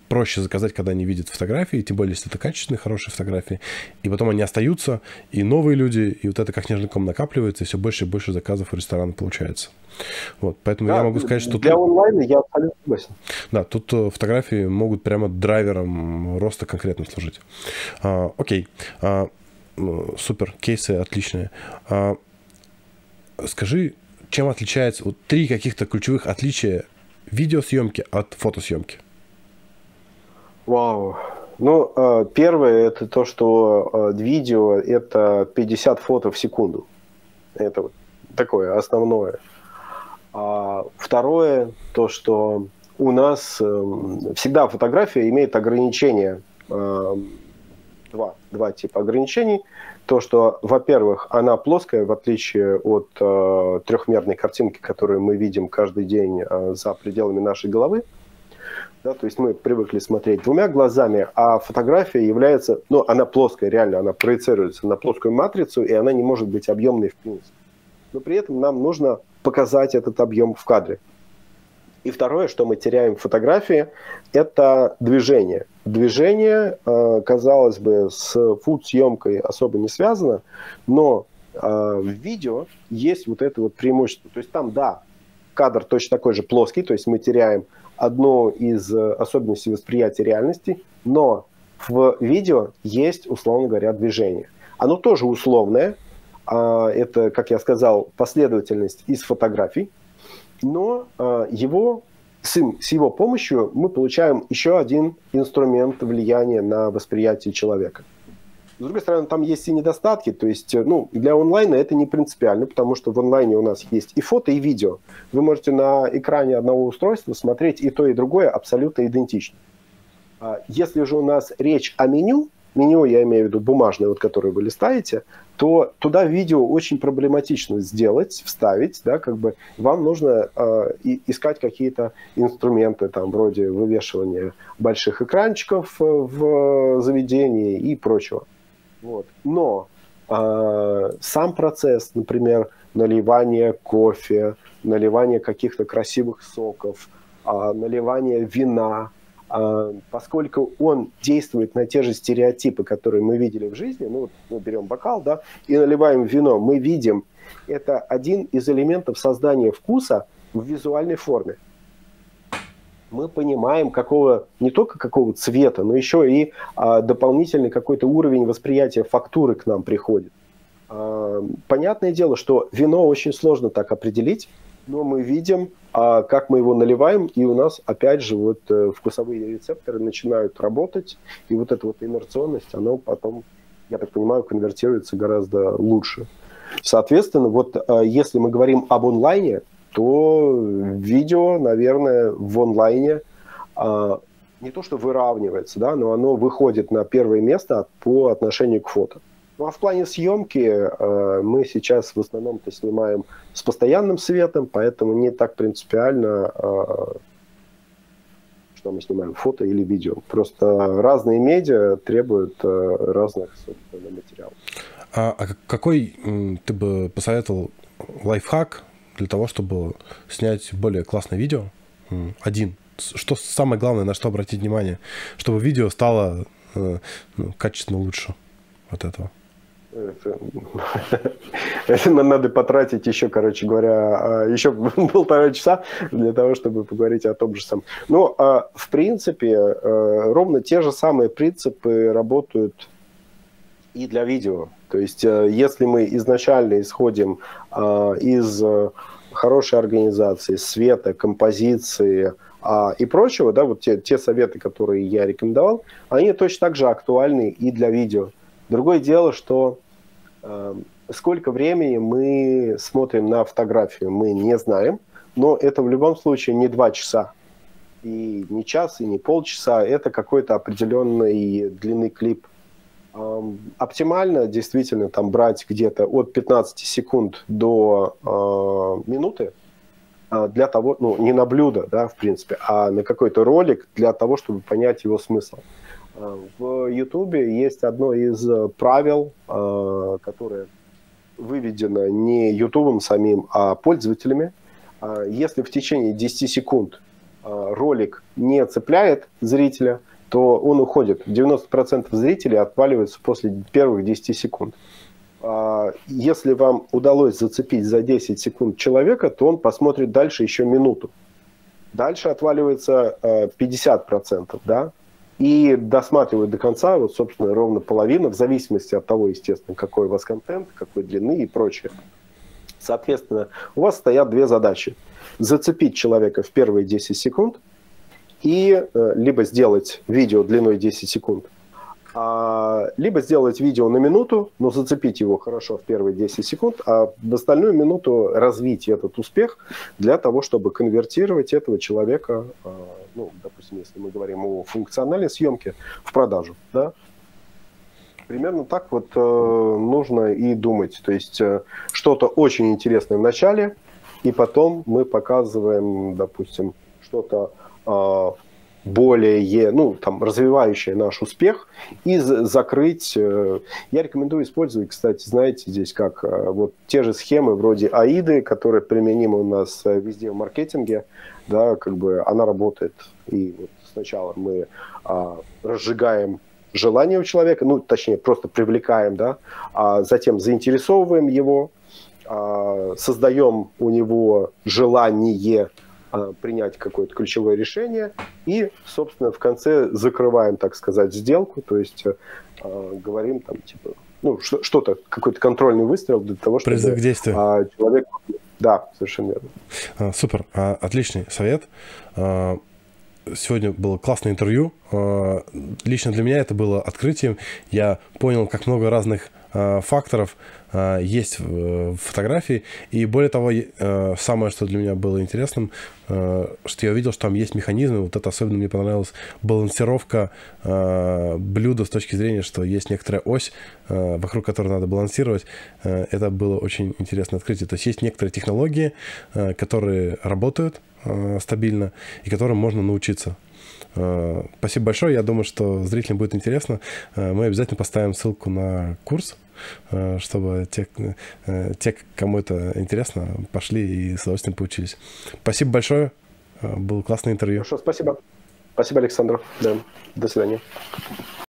проще заказать, когда они видят фотографии, тем более, если это качественные, хорошие фотографии. И потом они остаются, и новые люди, и вот это как снежный ком накапливается, и все больше и больше заказов у ресторана получается. Вот, поэтому да, я могу сказать, что... Для тут... онлайна я абсолютно согласен. Да, тут э, фотографии могут прямо драйвером роста конкретно служить. А, окей. А, супер, кейсы отличные. А, скажи, чем отличается... Вот три каких-то ключевых отличия видеосъемки от фотосъемки? Вау. Ну, э, первое это то, что э, видео это 50 фото в секунду. Это вот такое основное. А второе, то, что у нас эм, всегда фотография имеет ограничения. Эм, два, два типа ограничений. То, что, во-первых, она плоская, в отличие от э, трехмерной картинки, которую мы видим каждый день э, за пределами нашей головы. Да, то есть мы привыкли смотреть двумя глазами, а фотография является, ну, она плоская, реально, она проецируется на плоскую матрицу, и она не может быть объемной в принципе. Но при этом нам нужно показать этот объем в кадре. И второе, что мы теряем в фотографии, это движение. Движение, э, казалось бы, с фуд-съемкой особо не связано, но э, в видео есть вот это вот преимущество. То есть там, да, кадр точно такой же плоский, то есть мы теряем одно из э, особенностей восприятия реальности, но в видео есть, условно говоря, движение. Оно тоже условное, а, это, как я сказал, последовательность из фотографий, но его, с, им, с его помощью мы получаем еще один инструмент влияния на восприятие человека – с другой стороны, там есть и недостатки, то есть э, ну, для онлайна это не принципиально, потому что в онлайне у нас есть и фото, и видео. Вы можете на экране одного устройства смотреть и то, и другое абсолютно идентично. А если же у нас речь о меню, меню я имею в виду бумажное, вот, которое вы листаете, то туда видео очень проблематично сделать, вставить, да, как бы вам нужно э, искать какие-то инструменты, там, вроде вывешивания больших экранчиков э, в заведении и прочего. Вот. Но э, сам процесс, например, наливания кофе, наливания каких-то красивых соков, э, наливания вина, поскольку он действует на те же стереотипы, которые мы видели в жизни, ну вот мы берем бокал, да, и наливаем вино, мы видим, это один из элементов создания вкуса в визуальной форме мы понимаем, какого, не только какого цвета, но еще и а, дополнительный какой-то уровень восприятия фактуры к нам приходит. А, понятное дело, что вино очень сложно так определить, но мы видим, а, как мы его наливаем, и у нас опять же вот э, вкусовые рецепторы начинают работать, и вот эта вот инерционность, она потом, я так понимаю, конвертируется гораздо лучше. Соответственно, вот а, если мы говорим об онлайне, то видео, наверное, в онлайне а, не то что выравнивается, да, но оно выходит на первое место по отношению к фото. Ну а в плане съемки э, мы сейчас в основном-то снимаем с постоянным светом, поэтому не так принципиально, э, что мы снимаем, фото или видео. Просто разные медиа требуют э, разных материалов. А, а какой ты бы посоветовал лайфхак для того, чтобы снять более классное видео. Один. Что самое главное, на что обратить внимание, чтобы видео стало э, ну, качественно лучше от этого? Это надо потратить еще, короче говоря, а, еще [LAUGHS] полтора часа для того, чтобы поговорить о том же самом. Но, а, в принципе, э, ровно те же самые принципы работают и для видео. То есть, э, если мы изначально исходим а, из хорошей организации, света, композиции и прочего, да, вот те, те советы, которые я рекомендовал, они точно так же актуальны и для видео. Другое дело, что э, сколько времени мы смотрим на фотографию, мы не знаем, но это в любом случае не два часа, и не час, и не полчаса, это какой-то определенный длины клип. Э, оптимально действительно там брать где-то от 15 секунд до э, минуты, э, для того, ну, не на блюдо, да, в принципе, а на какой-то ролик для того, чтобы понять его смысл. В Ютубе есть одно из э, правил, э, которое выведено не Ютубом самим, а пользователями. А если в течение 10 секунд э, ролик не цепляет зрителя, то он уходит. 90% зрителей отваливаются после первых 10 секунд. А если вам удалось зацепить за 10 секунд человека, то он посмотрит дальше еще минуту. Дальше отваливается 50%, да? И досматривают до конца, вот, собственно, ровно половина, в зависимости от того, естественно, какой у вас контент, какой длины и прочее. Соответственно, у вас стоят две задачи. Зацепить человека в первые 10 секунд и э, либо сделать видео длиной 10 секунд – а, либо сделать видео на минуту, но зацепить его хорошо в первые 10 секунд, а в остальную минуту развить этот успех для того, чтобы конвертировать этого человека, а, ну, допустим, если мы говорим о функциональной съемке, в продажу. Да? Примерно так вот э, нужно и думать. То есть э, что-то очень интересное в начале, и потом мы показываем, допустим, что-то э, более, ну, там, развивающее наш успех и закрыть. Э, я рекомендую использовать, кстати, знаете, здесь как э, вот те же схемы вроде АИДы, которые применимы у нас э, везде в маркетинге, да, как бы она работает. И вот сначала мы а, разжигаем желание у человека, ну, точнее, просто привлекаем, да, а затем заинтересовываем его, а, создаем у него желание принять какое-то ключевое решение и, собственно, в конце закрываем, так сказать, сделку, то есть э, говорим там, типа, ну, что-то, какой-то контрольный выстрел для того, чтобы... Призыв к действию. Э, человек... Да, совершенно верно. А, супер, а, отличный совет. А, сегодня было классное интервью. А, лично для меня это было открытием. Я понял, как много разных а, факторов а, есть в фотографии. И более того, э, самое, что для меня было интересным, э, что я увидел, что там есть механизмы. Вот это особенно мне понравилось. Балансировка э, блюда с точки зрения, что есть некоторая ось, вокруг которой надо балансировать. Это было очень интересное открытие. То есть есть некоторые технологии, которые работают стабильно и которым можно научиться. Спасибо большое. Я думаю, что зрителям будет интересно. Мы обязательно поставим ссылку на курс Э, чтобы те, э, те, кому это интересно, пошли и с удовольствием поучились. Спасибо большое. Э, было классное интервью. Хорошо, спасибо. Спасибо, Александр. Да. До свидания.